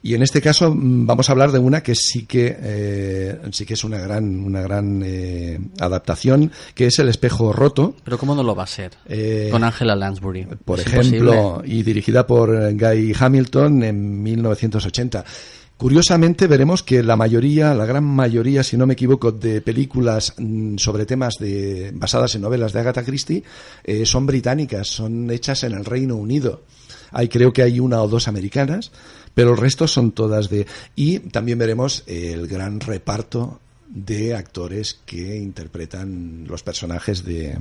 Y en este caso mm, vamos a hablar de una que sí que eh, sí que es una gran una gran eh, adaptación, que es El espejo roto, Pero ¿cómo no lo va a ser? Eh, Con Angela Lansbury. por Es ejemplo, imposible. y dirigida por eh, Guy Hamilton en 1980. Curiosamente veremos que la mayoría, la gran mayoría, si no me equivoco, de películas mm, sobre temas de, basadas en novelas de Agatha Christie eh, son británicas, son hechas en el Reino Unido. Hay creo que hay una o dos americanas, pero el resto son todas de y también veremos el gran reparto de actores que interpretan los personajes de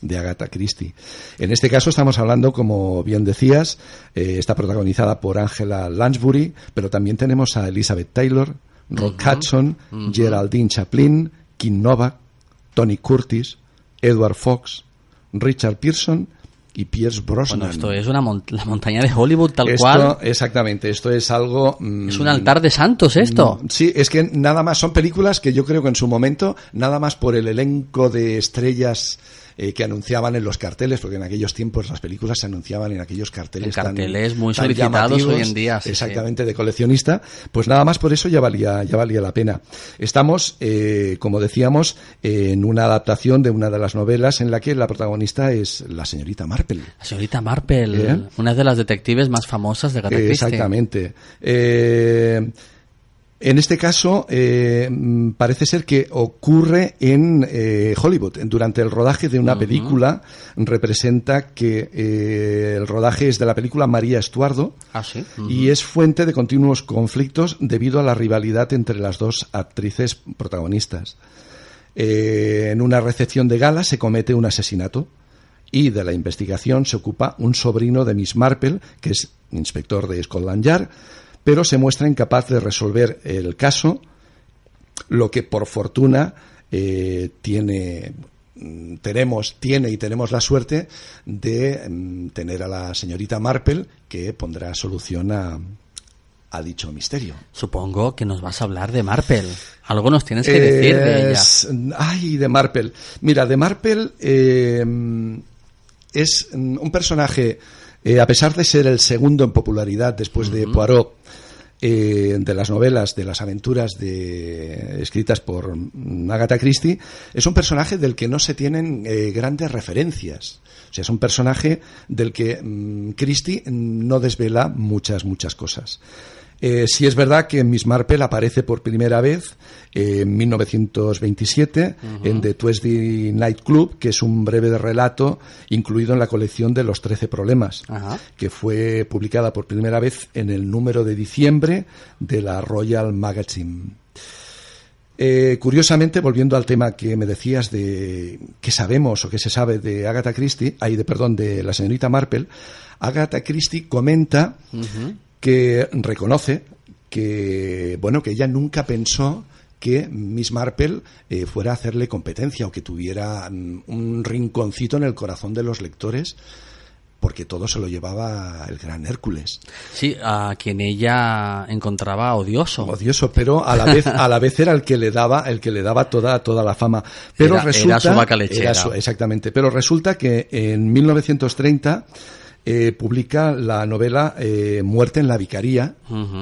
de Agatha Christie. En este caso estamos hablando, como bien decías, eh, está protagonizada por Angela Lansbury, pero también tenemos a Elizabeth Taylor, Rock Hudson, Geraldine Chaplin, Kim Novak, Tony Curtis, Edward Fox, Richard Pearson y Pierce Brosnan. Bueno, esto es una mon- la montaña de Hollywood tal Esto, cual. exactamente, esto es algo... mm, Es un altar de santos esto. Mm, Sí, es que nada más son películas que yo creo que en su momento, nada más por el elenco de estrellas eh, que anunciaban en los carteles, porque en aquellos tiempos las películas se anunciaban en aquellos carteles. En tan- carteles muy tan solicitados hoy en día, sí, exactamente, de coleccionista. Pues nada más por eso ya valía, ya valía la pena. Estamos, eh, como decíamos, en una adaptación de una de las novelas en la que la protagonista es la señorita Marple. La señorita Marple, ¿Eh? una de las detectives más famosas de Agatha Christie. Exactamente. Eh, en este caso, eh, mm, parece ser que ocurre en eh, Hollywood. Durante el rodaje de una película, representa que eh, el rodaje es de la película María Estuardo Ah, sí. y es fuente de continuos conflictos debido a la rivalidad entre las dos actrices protagonistas. Eh, en una recepción de gala se comete un asesinato y de la investigación se ocupa un sobrino de Miss Marple, que es inspector de Scotland Yard, pero se muestra incapaz de resolver el caso, lo que por fortuna eh, tiene mm, tenemos tiene y tenemos la suerte de mm, tener a la señorita Marple que pondrá solución a, a dicho misterio. Supongo que nos vas a hablar de Marple. Algo nos tienes que decir de ella. Es- Ay, de Marple. Mira, de Marple eh, es mm, un personaje, eh, a pesar de ser el segundo en popularidad después de Poirot, eh, de las novelas, de las aventuras de, escritas por mm, Agatha Christie, es un personaje del que no se tienen eh, grandes referencias. O sea, es un personaje del que mm, Christie no desvela muchas, muchas cosas. Eh, sí es verdad que Miss Marple aparece por primera vez en 1927 en The Tuesday Night Club, que es un breve relato incluido en la colección de los 13 problemas, que fue publicada por primera vez en el número de diciembre de la Royal Magazine. Eh, curiosamente, volviendo al tema que me decías de qué sabemos o qué se sabe de Agatha Christie, ay, de perdón, de la señorita Marple, Agatha Christie comenta que reconoce que bueno que ella nunca pensó que Miss Marple eh, fuera a hacerle competencia o que tuviera mm, un rinconcito en el corazón de los lectores porque todo se lo llevaba el gran Hércules. Sí, a quien ella encontraba odioso. Odioso, pero a la vez a la vez era el que le daba el que le daba toda toda la fama. Pero Era- era resulta su vaca lechera. era su- exactamente, pero resulta que en 1930 eh, publica la novela eh, Muerte en la Vicaría,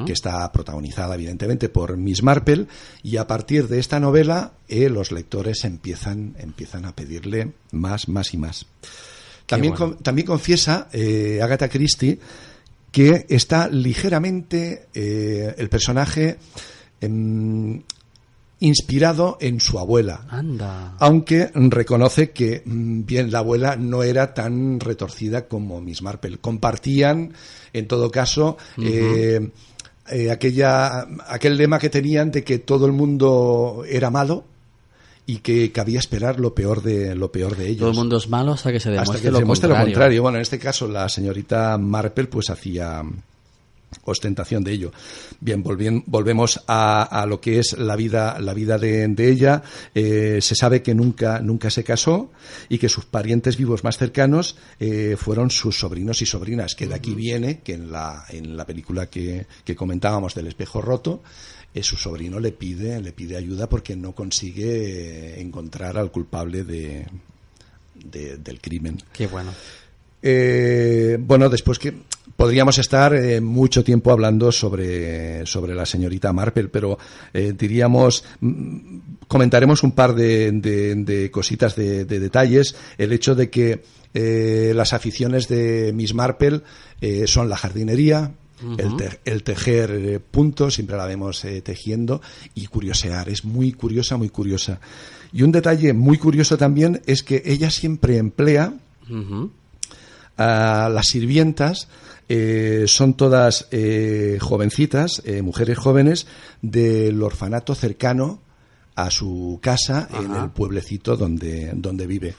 que está protagonizada evidentemente por Miss Marple, y a partir de esta novela eh, los lectores empiezan, empiezan a pedirle más, más y más. También, bueno. con- también confiesa Agatha Christie que está ligeramente el personaje em, inspirado en su abuela. Anda. Aunque reconoce que, mm, bien, la abuela no era tan retorcida como Miss Marple. Compartían, en todo caso, eh, eh, aquella, aquel lema que tenían de que todo el mundo era malo y que cabía esperar lo peor de, lo peor de ellos. Todo el mundo es malo hasta que se demuestre, Hasta que lo, se demuestre contrario. lo contrario. Bueno, en este caso la señorita Marple pues hacía ostentación de ello. Bien, volvemos a, a lo que es la vida, la vida de, de ella. Eh, se sabe que nunca, nunca se casó y que sus parientes vivos más cercanos eh, fueron sus sobrinos y sobrinas, que de aquí viene que en la, en la película que, que comentábamos del espejo roto, eh, su sobrino le pide, le pide ayuda porque no consigue encontrar al culpable de, de- del crimen. Qué bueno. Eh, bueno, después que podríamos estar eh, mucho tiempo hablando sobre, sobre la señorita Marple, pero eh, diríamos, mm, comentaremos un par de, de- de cositas, de, de detalles. El hecho de que eh, las aficiones de Miss Marple eh, son la jardinería, el, te- el tejer eh, puntos, siempre la vemos eh, tejiendo, y curiosear. Es muy curiosa, muy curiosa. Y un detalle muy curioso también es que ella siempre emplea. A las sirvientas eh, son todas eh, jovencitas, eh, mujeres jóvenes del orfanato cercano a su casa en el pueblecito donde, donde vive.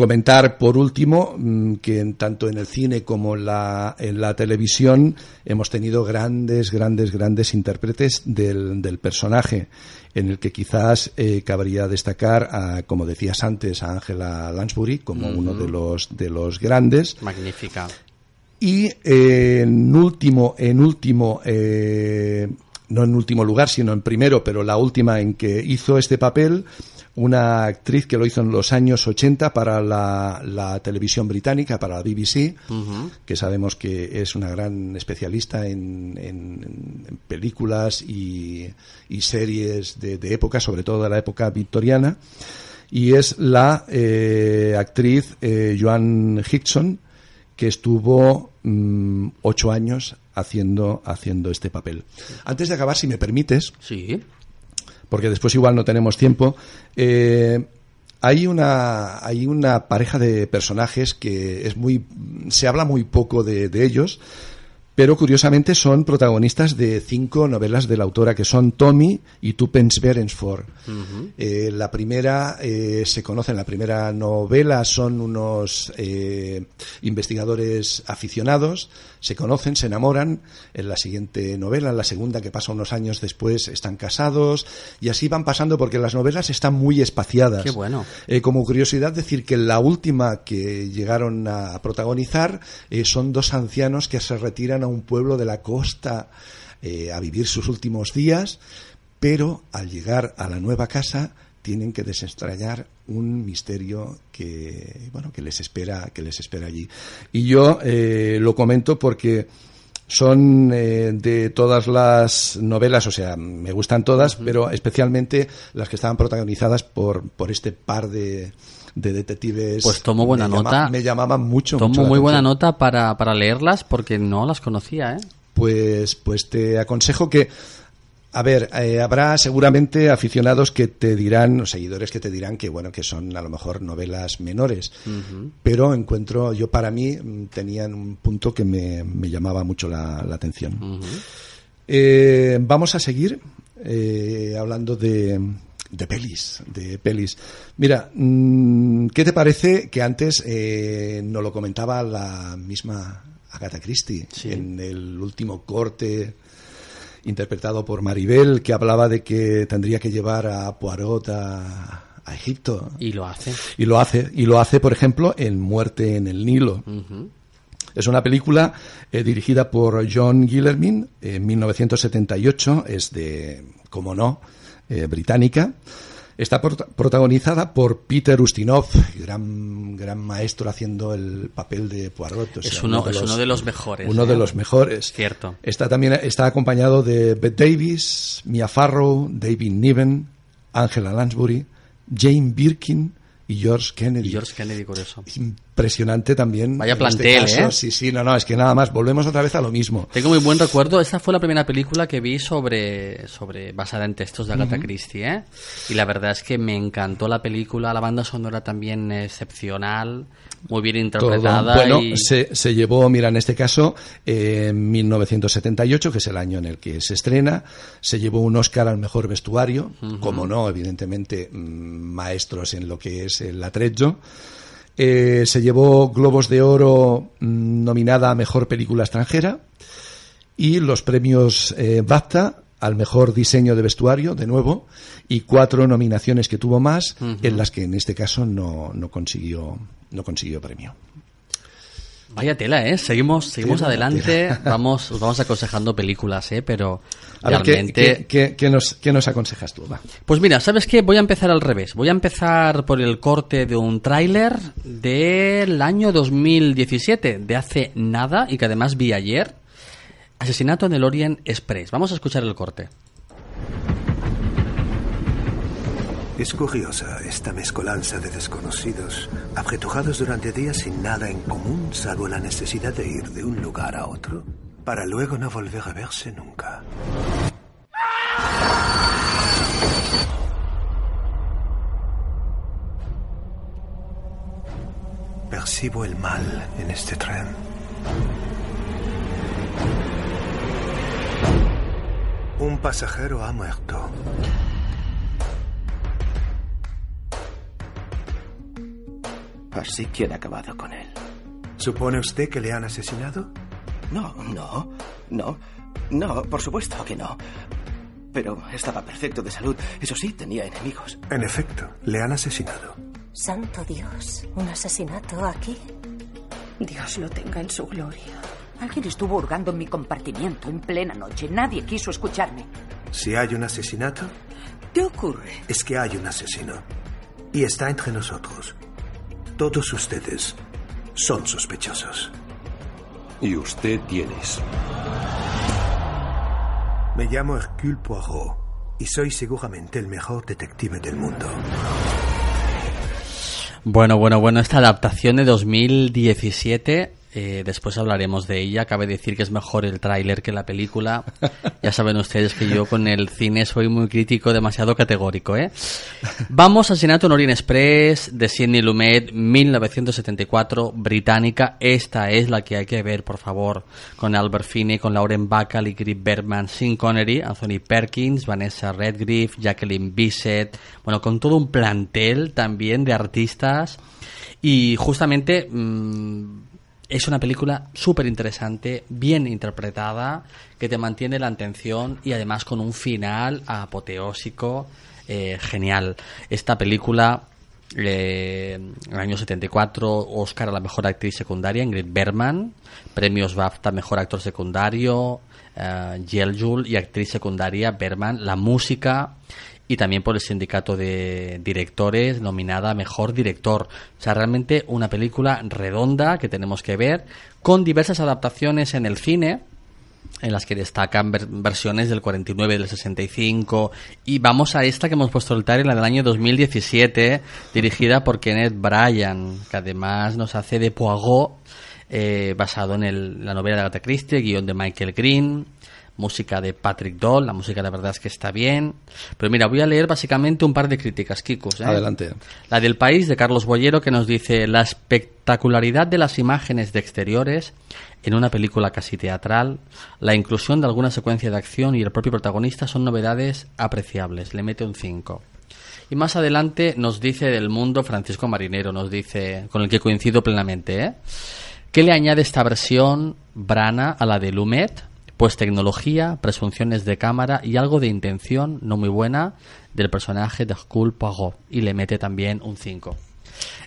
Comentar por último mm, que en- tanto en el cine como en la, en la televisión hemos tenido grandes, grandes, grandes intérpretes del, del personaje, en el que quizás eh, cabría destacar, a, como decías antes, a Angela Lansbury como uno de los, de los grandes. Magnífica. Y eh, en último, en último, eh, no en último lugar, sino en primero, pero la última en que hizo este papel, una actriz que lo hizo en los años 80 para la, la televisión británica, para la BBC, que sabemos que es una gran especialista en, en- en películas y, y series de, de época, sobre todo de la época victoriana, y es la eh, actriz eh, Joan Hickson, que estuvo mm, ocho años haciendo, haciendo este papel. Antes de acabar, si me permites, Sí. Porque después igual no tenemos tiempo, eh, hay una, hay una pareja de personajes que es muy, se habla muy poco de, de ellos, pero curiosamente son protagonistas de cinco novelas de la autora que son Tommy y Tupence Berensford. Eh, la primera eh, se conoce en la primera novela son unos eh, investigadores aficionados se conocen se enamoran en la siguiente novela en la segunda que pasa unos años después están casados y así van pasando porque las novelas están muy espaciadas Qué bueno. eh, como curiosidad decir que la última que llegaron a protagonizar son dos ancianos que se retiran a un pueblo de la costa eh, a vivir sus últimos días, pero al llegar a la nueva casa tienen que desentrañar un misterio que bueno que les espera que les espera allí. Y yo eh, lo comento porque son eh, de todas las novelas, o sea, me gustan todas, pero especialmente las que estaban protagonizadas por, por este par de, de detectives. Pues tomo buena me llama- nota. me llamaban mucho. Tomo mucho muy buena nota para, para leerlas porque no las conocía, ¿eh? pues, pues te aconsejo que, a ver, eh, habrá seguramente aficionados que te dirán, o seguidores que te dirán que, bueno, que son a lo mejor novelas menores, pero encuentro, yo para mí mm, tenían un punto que me, me llamaba mucho la, la atención. Eh, vamos a seguir eh, hablando de, de pelis, de pelis. Mira, mm, ¿qué te parece que antes eh, nos lo comentaba la misma Agatha Christie Sí. en el último corte interpretado por Maribel que hablaba de que tendría que llevar a Poirot a, a Egipto Y lo hace. y lo hace y lo hace por ejemplo en Muerte en el Nilo. Es una película eh, dirigida por John Guillermin en 1978, es de, como no, eh, británica. Está prota- protagonizada por Peter Ustinov, gran, gran maestro haciendo el papel de Poirot. o Es uno- es uno de los mejores, Uno ¿eh? de los mejores. Cierto. Está también está acompañado de Bette Davis, Mia Farrow, David Niven, Angela Lansbury, Jane Birkin y George Kennedy. Y George Kennedy. Impresionante también. Vaya plantel, este caso. ¿eh? Sí, sí, no, no, es que nada más, volvemos otra vez a lo mismo. Tengo muy buen recuerdo. Esta fue la primera película que vi sobre, sobre basada en textos de Agatha Christie, ¿eh? Y la verdad es que me encantó la película. La banda sonora también excepcional, muy bien Todo. interpretada. Bueno, y... se, se llevó, mira, en este caso, eh, en 1978, que es el año en el que se estrena, se llevó un Oscar al mejor vestuario, como no, evidentemente, mm, maestros en lo que es el atrecho. Eh, se llevó Globos de Oro mm, nominada a Mejor Película Extranjera y los premios eh, BAFTA al mejor diseño de vestuario, de nuevo, y cuatro nominaciones que tuvo más, en las que en este caso no, no consiguió no consiguió premio. Vaya tela, ¿eh? Seguimos, seguimos adelante. Vamos, os vamos aconsejando películas, ¿eh? Pero A ver, ¿qué, realmente... qué- qué- qué nos, qué nos aconsejas tú? Va. Pues mira, ¿sabes qué? Voy a empezar al revés. Voy a empezar por el corte de un tráiler del año 2017, de hace nada, y que además vi ayer. Asesinato en el Orient Express. Vamos a escuchar el corte. Es curiosa esta mezcolanza de desconocidos, apretujados durante días sin nada en común salvo la necesidad de ir de un lugar a otro, para luego no volver a verse nunca. Percibo el mal en este tren. Un pasajero ha muerto. Así que han acabado con él. ¿Supone usted que le han asesinado? No, no, no, no, por supuesto que no. Pero estaba perfecto de salud. Eso sí, tenía enemigos. En efecto, le han asesinado. Santo Dios, ¿un asesinato aquí? Dios lo tenga en su gloria. Alguien estuvo hurgando en mi compartimiento en plena noche. Nadie quiso escucharme. Si hay un asesinato, ¿Qué ocurre? es que hay un asesino. Y está entre nosotros. Todos ustedes son sospechosos. Y usted tienes. Me llamo Hercule Poirot y soy seguramente el mejor detective del mundo. Bueno, bueno, bueno, esta adaptación de 2017, eh, después hablaremos de ella. Cabe decir que es mejor el tráiler que la película. <laughs> Ya saben ustedes que yo con el cine soy muy crítico, demasiado categórico, ¿eh? Vamos a Asesinato en Orient Express de Sidney Lumet, 1974, británica. Esta es la que hay que ver, por favor, con Albert Finney, con Lauren Bacall y Greg Bergman, Sean Connery, Anthony Perkins, Vanessa Redgrave, Jacqueline Bisset, bueno, con todo un plantel también de artistas. Y justamente mm, es una película súper interesante, bien interpretada, que te mantiene la atención y además con un final apoteósico eh, genial. Esta película, eh, en el año 74, Oscar a la mejor actriz secundaria, Ingrid Bergman, premios BAFTA mejor actor secundario, eh, Yeljul y actriz secundaria Bergman, la música y también por el sindicato de directores nominada mejor director. O sea, realmente una película redonda que tenemos que ver con diversas adaptaciones en el cine en las que destacan ver- versiones del 49, del 65 y vamos a esta que hemos puesto el trailer, la del año 2017 dirigida por Kenneth Bryan que además nos hace de Poirot eh, basado en el- la novela de Agatha Christie, guion de Michael Green, música de Patrick Doll, la música la verdad es que está bien. Pero mira, voy a leer básicamente un par de críticas, Kikus. ¿eh? Adelante. La del país de Carlos Boyero que nos dice la espectacularidad de las imágenes de exteriores en una película casi teatral, la inclusión de alguna secuencia de acción y el propio protagonista son novedades apreciables. Le mete un 5. Y más adelante nos dice del mundo Francisco Marinero, nos dice, con el que coincido plenamente, ¿eh? ¿Qué le añade esta versión Brana a la de Lumet? Pues tecnología, presunciones de cámara y algo de intención no muy buena del personaje de Hercule Poirot. Y le mete también un 5.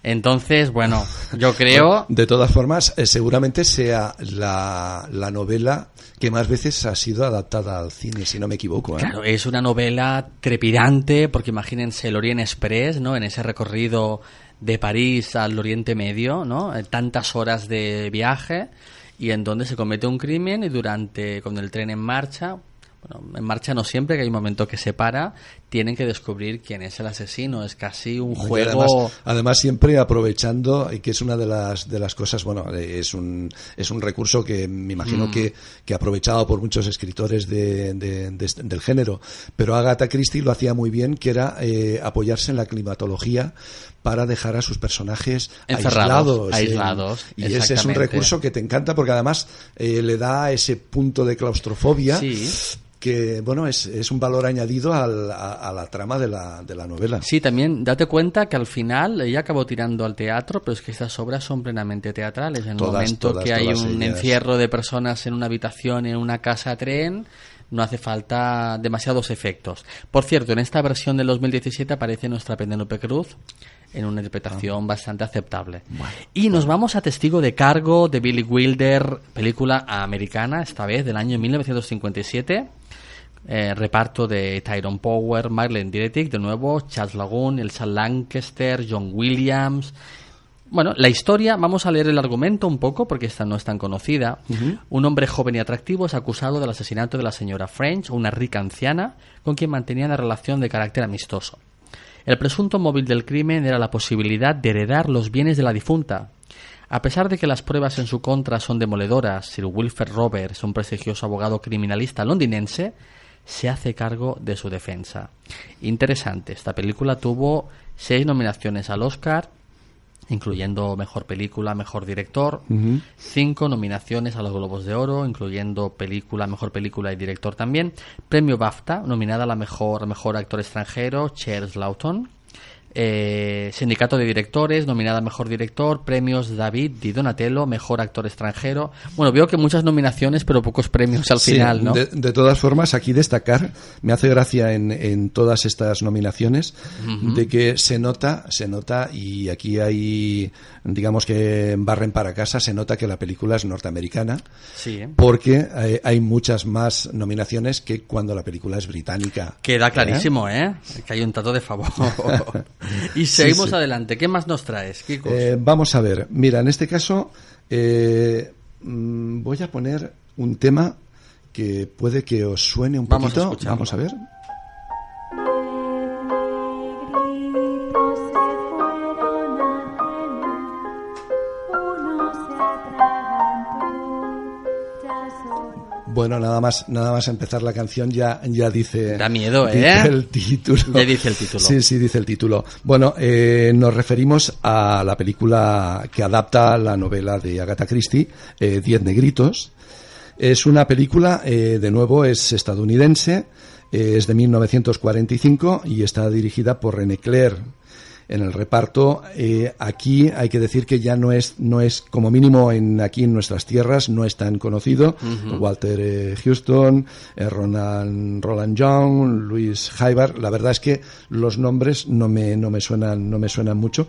Entonces, bueno, yo creo... De todas formas, eh, seguramente sea la, la novela que más veces ha sido adaptada al cine, si no me equivoco. ¿eh? Claro, es una novela trepidante, porque imagínense el Orient Express, ¿no? En ese recorrido de París al Oriente Medio, ¿no? Eh, Tantas horas de viaje y en donde se comete un crimen y durante, con el tren en marcha, bueno, en marcha no siempre, que hay un momento que se para, tienen que descubrir quién es el asesino. Es casi un juego... Además, además, siempre aprovechando, y que es una de las, de las cosas, bueno, es un, es un recurso que me imagino Mm. que, que aprovechado por muchos escritores de, de- de este- del género. Pero Agatha Christie lo hacía muy bien, que era eh, apoyarse en la climatología para dejar a sus personajes Encerrados, aislados. eh. y ese es un recurso que te encanta porque además eh, le da ese punto de claustrofobia. Sí. Que, bueno, es, es un valor añadido al- a, a la trama de la, de la novela. Sí, también date cuenta que al final ella acabó tirando al teatro, pero es que estas obras son plenamente teatrales. En el momento todas, que hay un ellas. encierro de personas en una habitación, en una casa tren, no hace falta demasiados efectos. Por cierto, en esta versión del 2017 aparece nuestra Penélope Cruz en una Ah. interpretación bastante aceptable. Y nos vamos a Testigo de Cargo de Billy Wilder, película americana, esta vez del año 1957. Eh, reparto de Tyrone Power, Marlene Dietrich, de nuevo, Charles Lagoon, Elsa Lancaster, John Williams. Bueno, la historia, vamos a leer el argumento un poco porque esta no es tan conocida. Un hombre joven y atractivo es acusado del asesinato de la señora French, una rica anciana, con quien mantenía una relación de carácter amistoso. El presunto móvil del crimen era la posibilidad de heredar los bienes de la difunta. A pesar de que las pruebas en su contra son demoledoras, Sir Wilfred Roberts, un prestigioso abogado criminalista londinense, se hace cargo de su defensa. Interesante, esta película tuvo seis nominaciones al Oscar, incluyendo Mejor Película, Mejor Director, cinco nominaciones a los Globos de Oro, incluyendo Película, Mejor Película y Director también, Premio BAFTA, nominada a la Mejor, mejor Actor Extranjero, Charles Lawton, eh, Sindicato de Directores, nominada Mejor Director, Premios David Di Donatello, Mejor Actor Extranjero. Bueno, veo que muchas nominaciones, pero pocos premios al Sí, final, ¿no? De, de todas formas, aquí destacar, me hace gracia en, en todas estas nominaciones, de que se nota, se nota, y aquí hay, digamos que barren para casa, se nota que la película es norteamericana, Sí, ¿eh? porque eh, hay muchas más nominaciones que cuando la película es británica. Queda ¿Eh? clarísimo, ¿eh? Que hay un trato de favor. <laughs> <laughs> y seguimos sí. adelante. ¿Qué más nos traes, Kiko? Eh, vamos a ver, mira, en este caso eh, mm, voy a poner un tema que puede que os suene un Vamos poquito. Vamos a ver. Bueno, nada más, nada más empezar la canción ya, ya dice. Da miedo, dice ¿eh? el título. Ya dice el título. Sí, sí, dice el título. Bueno, eh, nos referimos a la película que adapta la novela de Agatha Christie, eh, Diez Negritos. Es una película, eh, de nuevo, es estadounidense, eh, es de 1945 y está dirigida por René Clair. En el reparto, eh, aquí hay que decir que ya no es, no es como mínimo en aquí en nuestras tierras, no es tan conocido. Walter eh, Houston, eh, Roland, Roland Young, Luis Jaibar. La verdad es que los nombres no me, no me suenan, no me suenan mucho.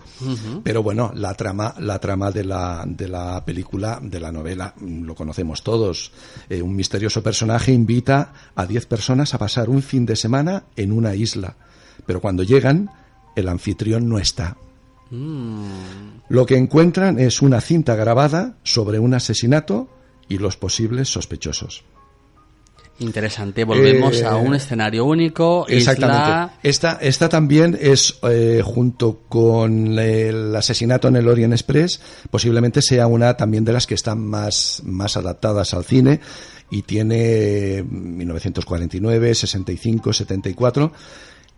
Pero bueno, la trama, la trama de la, de la película, de la novela, lo conocemos todos. Eh, un misterioso personaje invita a 10 personas a pasar un fin de semana en una isla. Pero cuando llegan, el anfitrión no está. Mm. Lo que encuentran es una cinta grabada sobre un asesinato y los posibles sospechosos. Interesante. Volvemos Eh, a un escenario único. Exactamente. Isla... Esta, esta también es, eh, junto con el asesinato en el Orient Express, posiblemente sea una también de las que están más, más adaptadas al cine y tiene 1949, 65, 74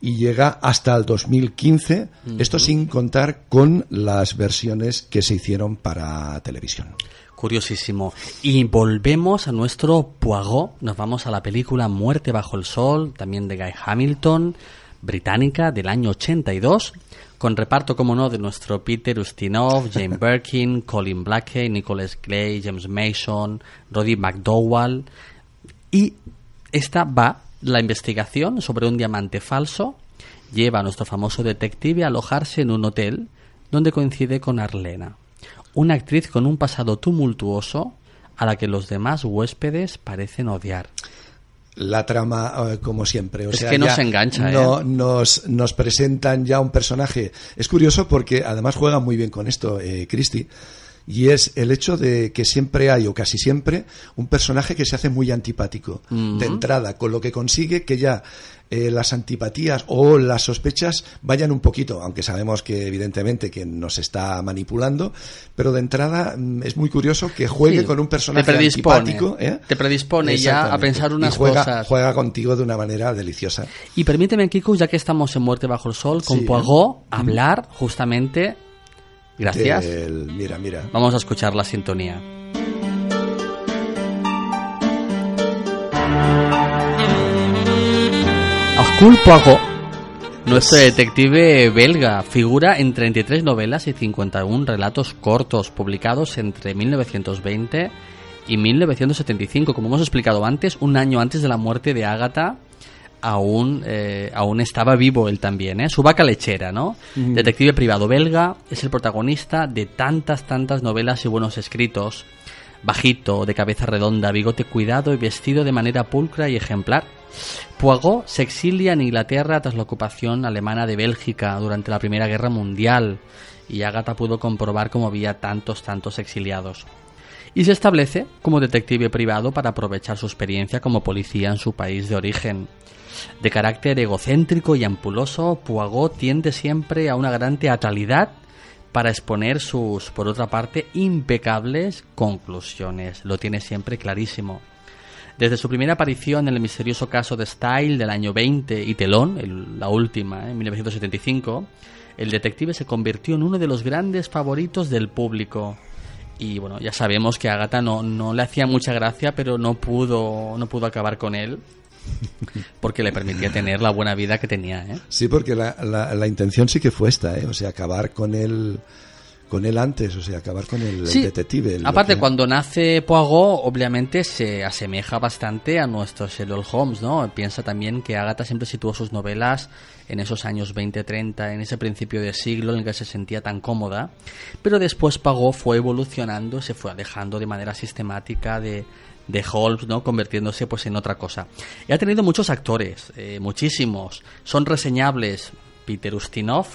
y llega hasta el 2015, esto sin contar con las versiones que se hicieron para televisión. Curiosísimo. Y volvemos a nuestro Poirot. Nos vamos a la película Muerte bajo el sol, también de Guy Hamilton, británica del año 82, con reparto, como no, de nuestro Peter Ustinov, <laughs> Jane Birkin, Colin Blackie, Nicholas Clay, James Mason, Roddy McDowell. Y esta va la investigación sobre un diamante falso. Lleva a nuestro famoso detective a alojarse en un hotel donde coincide con Arlena, una actriz con un pasado tumultuoso a la que los demás huéspedes parecen odiar. la trama eh, como siempre. O Es sea, que nos engancha, no- ¿eh? nos, nos presentan ya un personaje. Es curioso porque además juega muy bien con esto, eh, Christie. Y es el hecho de que siempre hay, o casi siempre, un personaje que se hace muy antipático de entrada, con lo que consigue que ya eh, las antipatías o las sospechas vayan un poquito, aunque sabemos que evidentemente que nos está manipulando, pero de entrada mm, es muy curioso que juegue Sí, con un personaje te antipático. ¿eh? te predispone ya a pensar unas y juega, cosas. juega contigo de una manera deliciosa. Y permíteme, Kiko, ya que estamos en Muerte bajo el sol, con Sí. Poirot, hablar justamente... Gracias. del- mira, mira. Vamos a escuchar la sintonía. Hercule Poirot, nuestro detective belga, figura en 33 novelas y 51 relatos cortos publicados entre 1920 y 1975. Como hemos explicado antes, un año antes de la muerte de Agatha, aún, eh, aún estaba vivo él también, ¿eh? Su vaca lechera, ¿no? Detective privado belga, es el protagonista de tantas, tantas novelas y buenos escritos. Bajito, de cabeza redonda, bigote cuidado y vestido de manera pulcra y ejemplar. Poirot se exilia en Inglaterra tras la ocupación alemana de Bélgica durante la Primera Guerra Mundial y Agatha pudo comprobar cómo había tantos, tantos exiliados. Y se establece como detective privado para aprovechar su experiencia como policía en su país de origen. De carácter egocéntrico y ampuloso, Poirot tiende siempre a una gran teatralidad para exponer sus, por otra parte, impecables conclusiones. Lo tiene siempre clarísimo. Desde su primera aparición en el misterioso caso de Style del año 20 y Telón, el- la última, en 1975, el detective se convirtió en uno de los grandes favoritos del público. Y bueno, ya sabemos que a Agatha no, no le hacía mucha gracia, pero no pudo, no pudo acabar con él <laughs> porque le permitía tener la buena vida que tenía. ¿eh? Sí, porque la, la, la intención sí que fue esta, ¿eh? o sea, acabar con él, con él antes, o sea, acabar con el, el Sí, detective. el- Aparte, que- cuando nace Poirot, obviamente se asemeja bastante a nuestro Sherlock Holmes, ¿no? Piensa también que Agatha siempre situó sus novelas en esos años 20-30, en ese principio de siglo en el que se sentía tan cómoda, pero después Poirot fue evolucionando, se fue alejando de manera sistemática de, de Holmes, ¿no? Convirtiéndose pues en otra cosa. Y ha tenido muchos actores, eh, muchísimos. Son reseñables Peter Ustinov,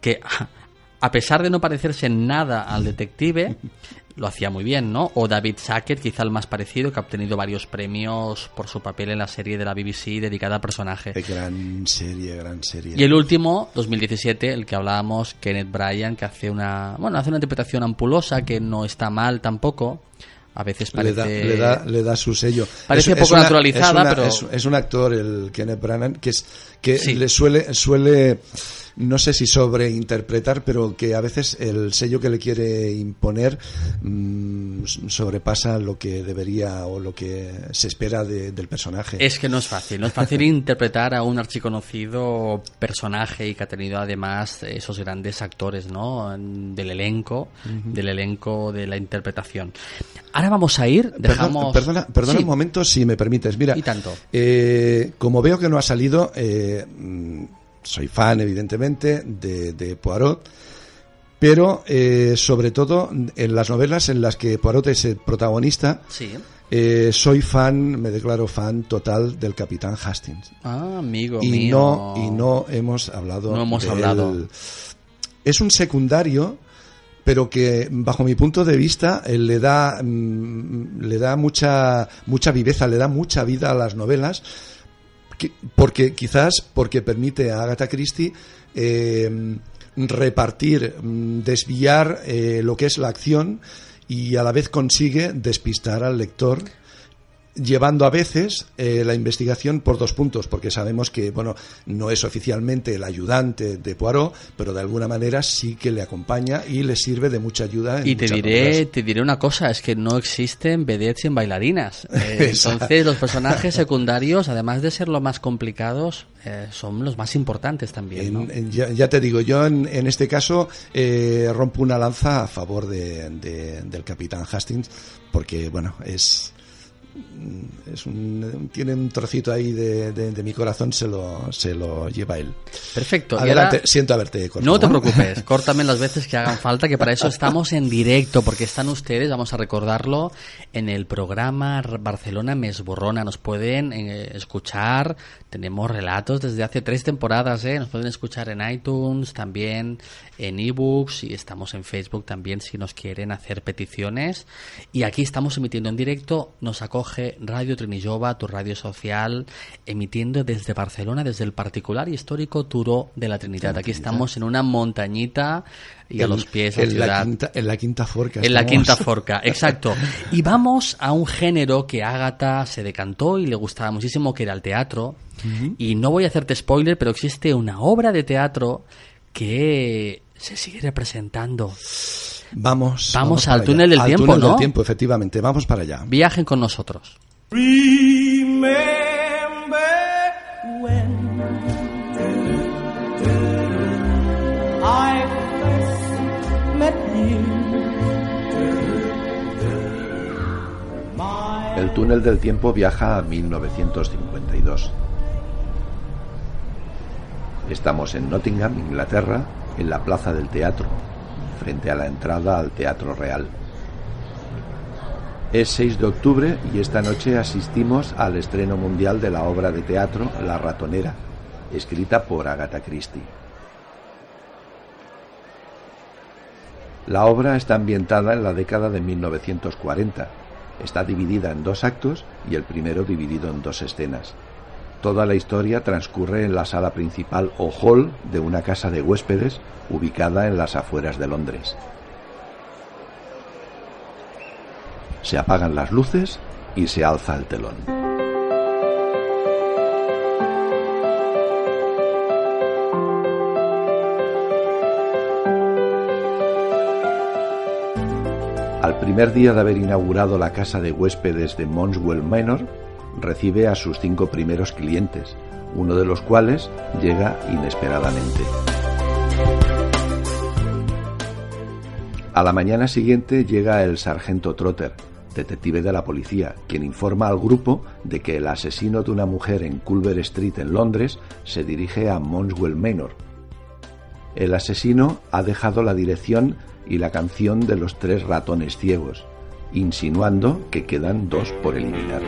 que <laughs> a pesar de no parecerse en nada al detective, <laughs> lo hacía muy bien, ¿no? O David Sackett, quizá el más parecido, que ha obtenido varios premios por su papel en la serie de la BBC dedicada al personaje. Gran serie, gran serie. Y el último, 2017, el que hablábamos, Kenneth Bryan, que hace una, bueno, hace una interpretación ampulosa que no está mal tampoco. A veces le, parece da, le, da, le da su sello. Parece Es- es poco una- naturalizada, es una- pero- Es, es un actor, el Kenneth Branagh, que, es, que Sí. le suele, suele, no sé si sobreinterpretar, pero que a veces el sello que le quiere imponer mm, sobrepasa lo que debería o lo que se espera de- del personaje. Es que no es fácil, no es fácil <laughs> interpretar a un archiconocido personaje y que ha tenido además esos grandes actores, ¿no? Del elenco, del elenco de la interpretación. Ahora vamos a ir, dejamos... Perdona, perdona Sí. un momento, si me permites. Mira, Y tanto. eh, como veo que no ha salido, eh, mm, soy fan, evidentemente, de, de Poirot, pero eh, sobre todo en las novelas en las que Poirot es el protagonista, Sí. eh, soy fan, me declaro fan total del Capitán Hastings. Ah, amigo y mío. no y no hemos hablado No hemos de hablado. él. es un secundario pero que bajo mi punto de vista eh, le da mm, le da mucha mucha viveza, le da mucha vida a las novelas porque quizás porque permite a Agatha Christie eh, repartir, mm, desviar eh, lo que es la acción y a la vez consigue despistar al lector llevando a veces eh, la investigación por dos puntos, porque sabemos que bueno no es oficialmente el ayudante de Poirot, pero de alguna manera sí que le acompaña y le sirve de mucha ayuda. En Y te diré, novelas. te diré una cosa, es que no existen vedettes sin bailarinas. <laughs> Eh, entonces los personajes secundarios, además de ser los más complicados, eh, son los más importantes también. ¿no? En- en- ya, ya te digo, yo en, en este caso eh, rompo una lanza a favor de, de- del capitán Hastings, porque bueno, es es un, tiene un trocito ahí de, de- de mi corazón, se lo, se lo lleva él. Perfecto. Adelante, ahora- siento haberte cortado. No te preocupes, <laughs> córtame las veces que hagan falta, que para eso estamos en directo, porque están ustedes, vamos a recordarlo, en el programa Barcelona Mesborrona. Nos pueden eh, escuchar, tenemos relatos desde hace tres temporadas, ¿eh? nos pueden escuchar en iTunes, también en ebooks y estamos en Facebook también si nos quieren hacer peticiones. Y aquí estamos emitiendo en directo, nos acoge Radio Trinillova, tu radio social, emitiendo desde Barcelona, desde el particular y histórico Turó de la Trinidad. Aquí estamos en una montañita y a los pies la en la ciudad. quinta, en la quinta forca. En la quinta <laughs> forca, exacto. Y vamos a un género que Ágata se decantó y le gustaba muchísimo, que era el teatro. Y no voy a hacerte spoiler, pero existe una obra de teatro que se sigue representando. Vamos, Vamos para al allá. túnel del Al tiempo, túnel ¿no? del tiempo, efectivamente. Vamos para allá. Viajen con nosotros. El túnel del tiempo viaja a 1952. Estamos en Nottingham, Inglaterra, en la Plaza del Teatro, frente a la entrada al Teatro Real. Es 6 de octubre y esta noche asistimos al estreno mundial de la obra de teatro La ratonera, escrita por Agatha Christie. La obra está ambientada en la década de 1940. Está dividida en dos actos y el primero dividido en dos escenas. Toda la historia transcurre en la sala principal o hall de una casa de huéspedes ubicada en las afueras de Londres. Se apagan las luces y se alza el telón. Al primer día de haber inaugurado la casa de huéspedes de Monswell Manor, recibe a sus cinco primeros clientes, uno de los cuales llega inesperadamente. A la mañana siguiente llega el sargento Trotter, detective de la policía, quien informa al grupo de que el asesino de una mujer en Culver Street en Londres se dirige a Monswell Manor. El asesino ha dejado la dirección y la canción de los tres ratones ciegos, insinuando que quedan dos por eliminar.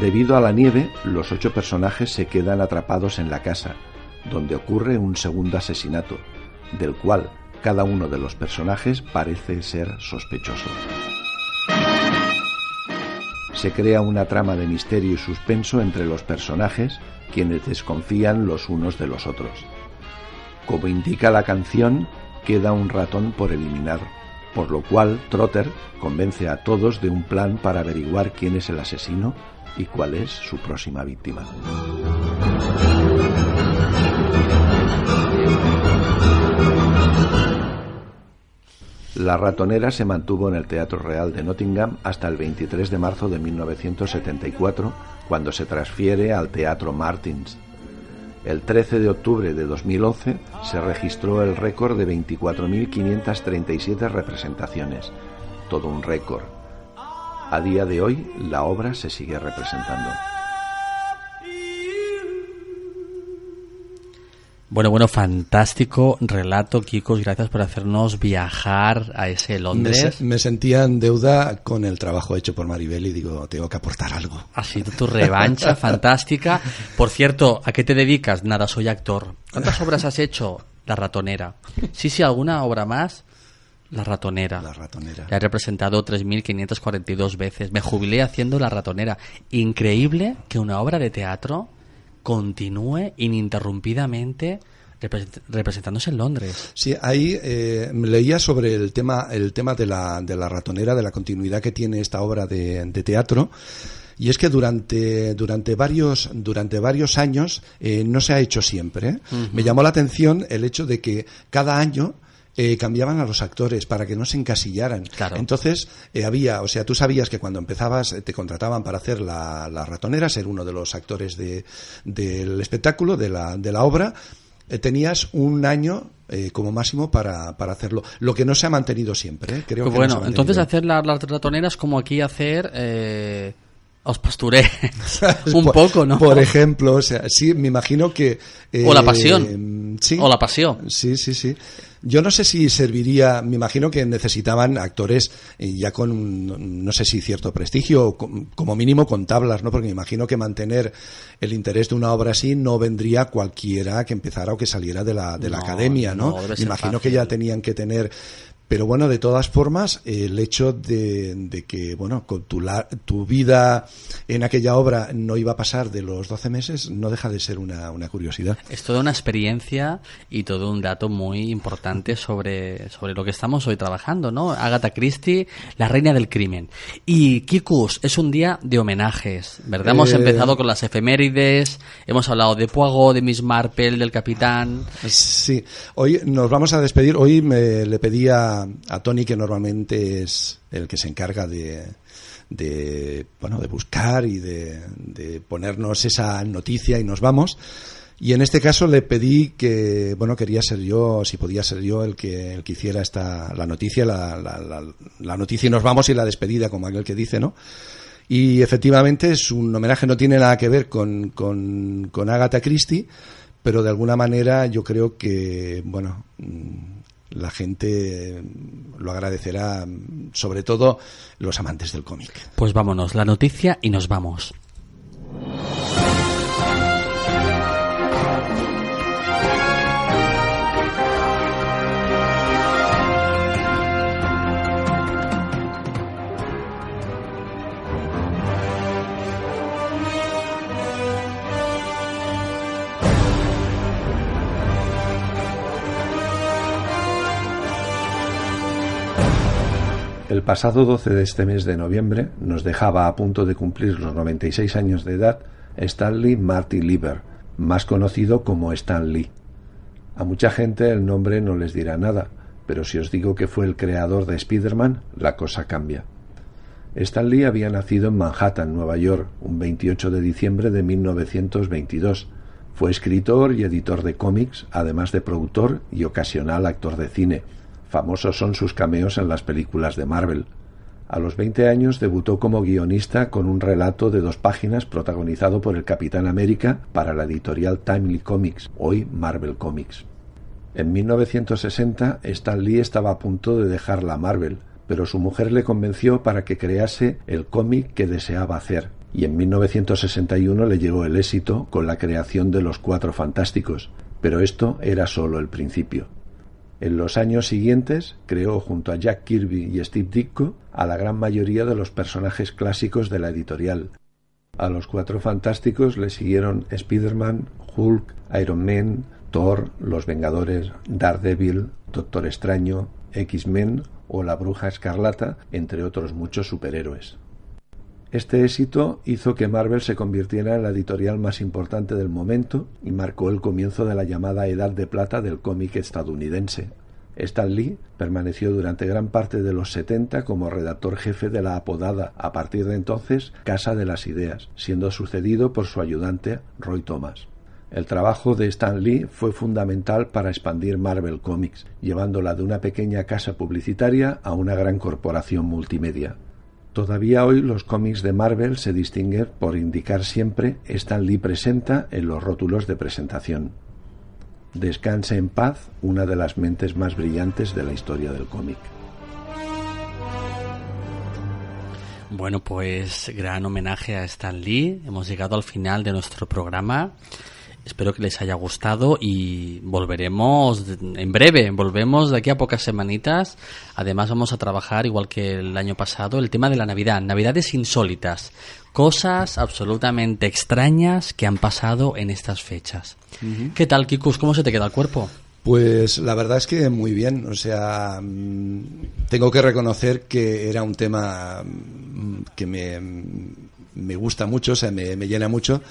Debido a la nieve, los ocho personajes se quedan atrapados en la casa, donde ocurre un segundo asesinato, del cual cada uno de los personajes parece ser sospechoso. Se crea una trama de misterio y suspenso entre los personajes, quienes desconfían los unos de los otros. Como indica la canción, queda un ratón por eliminar, por lo cual Trotter convence a todos de un plan para averiguar quién es el asesino y cuál es su próxima víctima. La ratonera se mantuvo en el Teatro Real de Nottingham hasta el 23 de marzo de 1974, cuando se transfiere al Teatro Martins. El 13 de octubre de 2011 se registró el récord de 24.537 representaciones, todo un récord. A día de hoy, la obra se sigue representando. Bueno, bueno, fantástico relato, Kikos. Gracias por hacernos viajar a ese Londres. Me, me, sentía en deuda con el trabajo hecho por Maribel y digo, tengo que aportar algo. Ha sido tu revancha <laughs> fantástica. Por cierto, ¿a qué te dedicas? Nada, soy actor. ¿Cuántas <laughs> obras has hecho? La ratonera. Sí, sí, alguna obra más. La ratonera. La ratonera. La he representado 3.542 veces. Me jubilé haciendo la ratonera. Increíble que una obra de teatro continúe ininterrumpidamente representándose en Londres. Sí, ahí eh, leía sobre el tema, el tema de la, de la ratonera, de la continuidad que tiene esta obra de, de teatro. Y es que durante, durante, varios, durante varios años eh, no se ha hecho siempre. ¿eh? Uh -huh. Me llamó la atención el hecho de que cada año eh, cambiaban a los actores para que no se encasillaran. Claro. Entonces, eh, había, o sea, tú sabías que cuando empezabas eh, te contrataban para hacer la, la, ratonera, ser uno de los actores de, del espectáculo, de la, de la obra, eh, tenías un año eh, como máximo para, para, hacerlo. Lo que no se ha mantenido siempre. Creo pues que bueno, no entonces hacer las la ratoneras como aquí hacer... Eh os pasturé <laughs> un por, poco, ¿no? Por ejemplo, o sea, sí, me imagino que... O la pasión. Sí. O la pasión. Sí, sí, sí. Yo no sé si serviría, me imagino que necesitaban actores eh, ya con, no sé si cierto prestigio, como mínimo con tablas, ¿no? Porque me imagino que mantener el interés de una obra así no vendría cualquiera que empezara o que saliera de la, de la no, academia, ¿no? no me imagino fácil. que ya tenían que tener pero bueno, de todas formas, el hecho de, de que, bueno, con tu, la, tu, vida en aquella obra no iba a pasar de los 12 meses, no deja de ser una, una, curiosidad. Es toda una experiencia y todo un dato muy importante sobre, sobre lo que estamos hoy trabajando, ¿no? Agatha Christie, la reina del crimen. Y Kikus, es un día de homenajes, ¿verdad? Hemos Eh, empezado con las efemérides, hemos hablado de Poirot, de Miss Marple, del Capitán. Sí, hoy nos vamos a despedir. Hoy me le pedía a Tony, que normalmente es el que se encarga de, bueno, de buscar y de, ponernos esa noticia y nos vamos. Y en este caso le pedí que, bueno, quería ser yo, si podía ser yo el que, el hiciera esta, la noticia, la, la, la, noticia y nos vamos y la despedida, como aquel que dice, ¿no? Y efectivamente es un homenaje, no tiene nada que ver con, con, con Agatha Christie, pero de alguna manera yo creo que, bueno, la gente lo agradecerá, sobre todo los amantes del cómic. Pues vámonos, la noticia y nos vamos. El pasado 12 de este mes de noviembre nos dejaba a punto de cumplir los 96 años de edad Stanley Marty Lieber, más conocido como Stan Lee. A mucha gente el nombre no les dirá nada, pero si os digo que fue el creador de Spider-Man, la cosa cambia. Stan Lee había nacido en Manhattan, Nueva York, un 28 de diciembre de 1922. Fue escritor y editor de cómics, además de productor y ocasional actor de cine. Famosos son sus cameos en las películas de Marvel. A los 20 años debutó como guionista con un relato de dos páginas protagonizado por el Capitán América para la editorial Timely Comics, hoy Marvel Comics. En 1960, Stan Lee estaba a punto de dejar la Marvel, pero su mujer le convenció para que crease el cómic que deseaba hacer, y en 1961 le llegó el éxito con la creación de los Cuatro Fantásticos, pero esto era solo el principio. En los años siguientes creó junto a Jack Kirby y Steve Ditko a la gran mayoría de los personajes clásicos de la editorial. A los Cuatro Fantásticos le siguieron Spider-Man, Hulk, Iron Man, Thor, Los Vengadores, Daredevil, Doctor Extraño, X-Men o la Bruja Escarlata, entre otros muchos superhéroes. Este éxito hizo que Marvel se convirtiera en la editorial más importante del momento y marcó el comienzo de la llamada Edad de Plata del cómic estadounidense. Stan Lee permaneció durante gran parte de los 70 como redactor jefe de la apodada, a partir de entonces, Casa de las Ideas, siendo sucedido por su ayudante Roy Thomas. El trabajo de Stan Lee fue fundamental para expandir Marvel Comics, llevándola de una pequeña casa publicitaria a una gran corporación multimedia. Todavía hoy los cómics de Marvel se distinguen por indicar siempre Stan Lee presenta en los rótulos de presentación. Descanse en paz una de las mentes más brillantes de la historia del cómic. Bueno, pues gran homenaje a Stan Lee. Hemos llegado al final de nuestro programa. Espero que les haya gustado y volveremos en breve, volvemos de aquí a pocas semanitas. Además vamos a trabajar, igual que el año pasado, el tema de la Navidad, Navidades insólitas, cosas absolutamente extrañas que han pasado en estas fechas. ¿Qué tal, Kikus? ¿Cómo se te queda el cuerpo? Pues la verdad es que muy bien, o sea, mm, tengo que reconocer que era un tema mm, que me, me gusta mucho, o sea, me, me llena mucho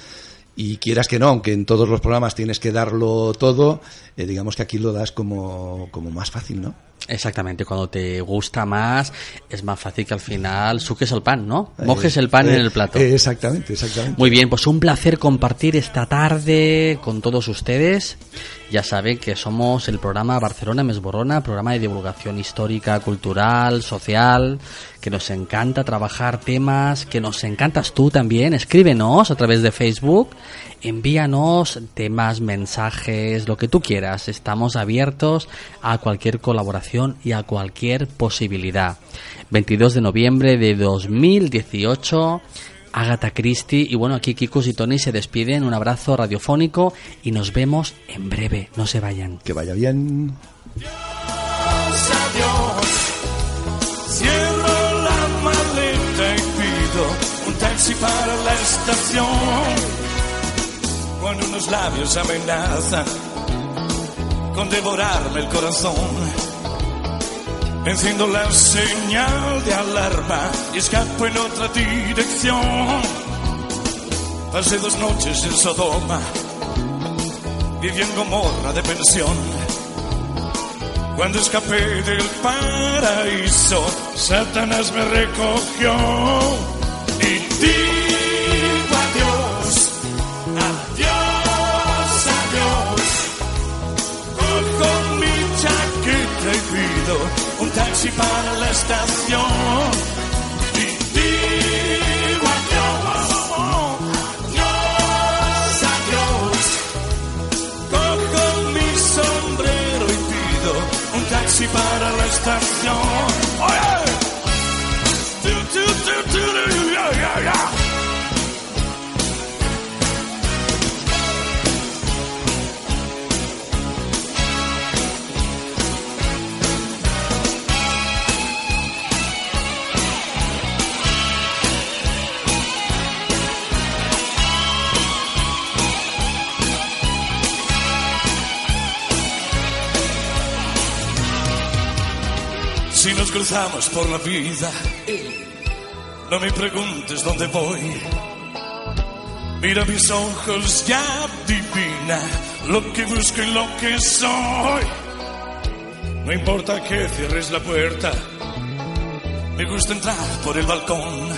y quieras que no, aunque en todos los programas tienes que darlo todo, eh, digamos que aquí lo das como, como más fácil, ¿no? Exactamente, cuando te gusta más es más fácil que al final suques el pan, ¿no? Mojes el pan Eh, en el plato. eh, exactamente, exactamente. Muy bien, pues un placer compartir esta tarde con todos ustedes. Ya saben que somos el programa Barcelona Mesborrona, programa de divulgación histórica, cultural, social, que nos encanta trabajar temas, que nos encantas tú también. Escríbenos a través de Facebook, envíanos temas, mensajes, lo que tú quieras. Estamos abiertos a cualquier colaboración y a cualquier posibilidad. 22 de noviembre de 2018. Agatha Christie y bueno, aquí Kikus y Tony se despiden, un abrazo radiofónico y nos vemos en breve, no se vayan. Que vaya bien. adiós. Cierro la maleta y pido un taxi para la estación. Cuando unos labios amenazan con devorarme el corazón. Enciendo la señal de alarma y escapo en otra dirección. Pasé dos noches en Sodoma, viví en Gomorra de pensión. Cuando escapé del paraíso, Satanás me recogió y digo adiós, adiós, adiós. Cojo mi chaqueta y pido taxi para la estación. Y digo adiós, cruzamos por la vida, no me preguntes dónde voy. Mira mis ojos, ya adivina lo que busco y lo que soy. No importa que cierres la puerta, me gusta entrar por el balcón.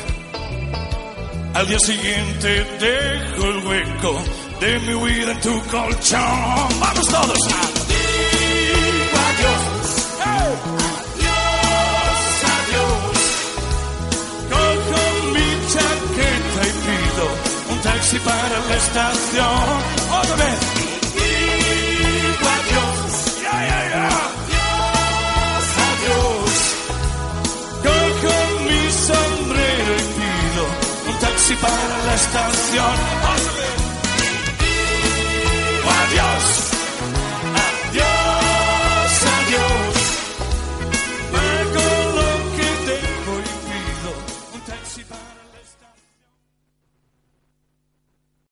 Al día siguiente dejo el hueco de mi huida en tu colchón. Vamos todos a digo adiós. chaqueta y pido un taxi para la estación. Otra vez. Digo adiós. Yeah, yeah, yeah. Adiós, adiós. Cojo mi sombrero y pido un taxi para la estación. Otra vez. Digo adiós.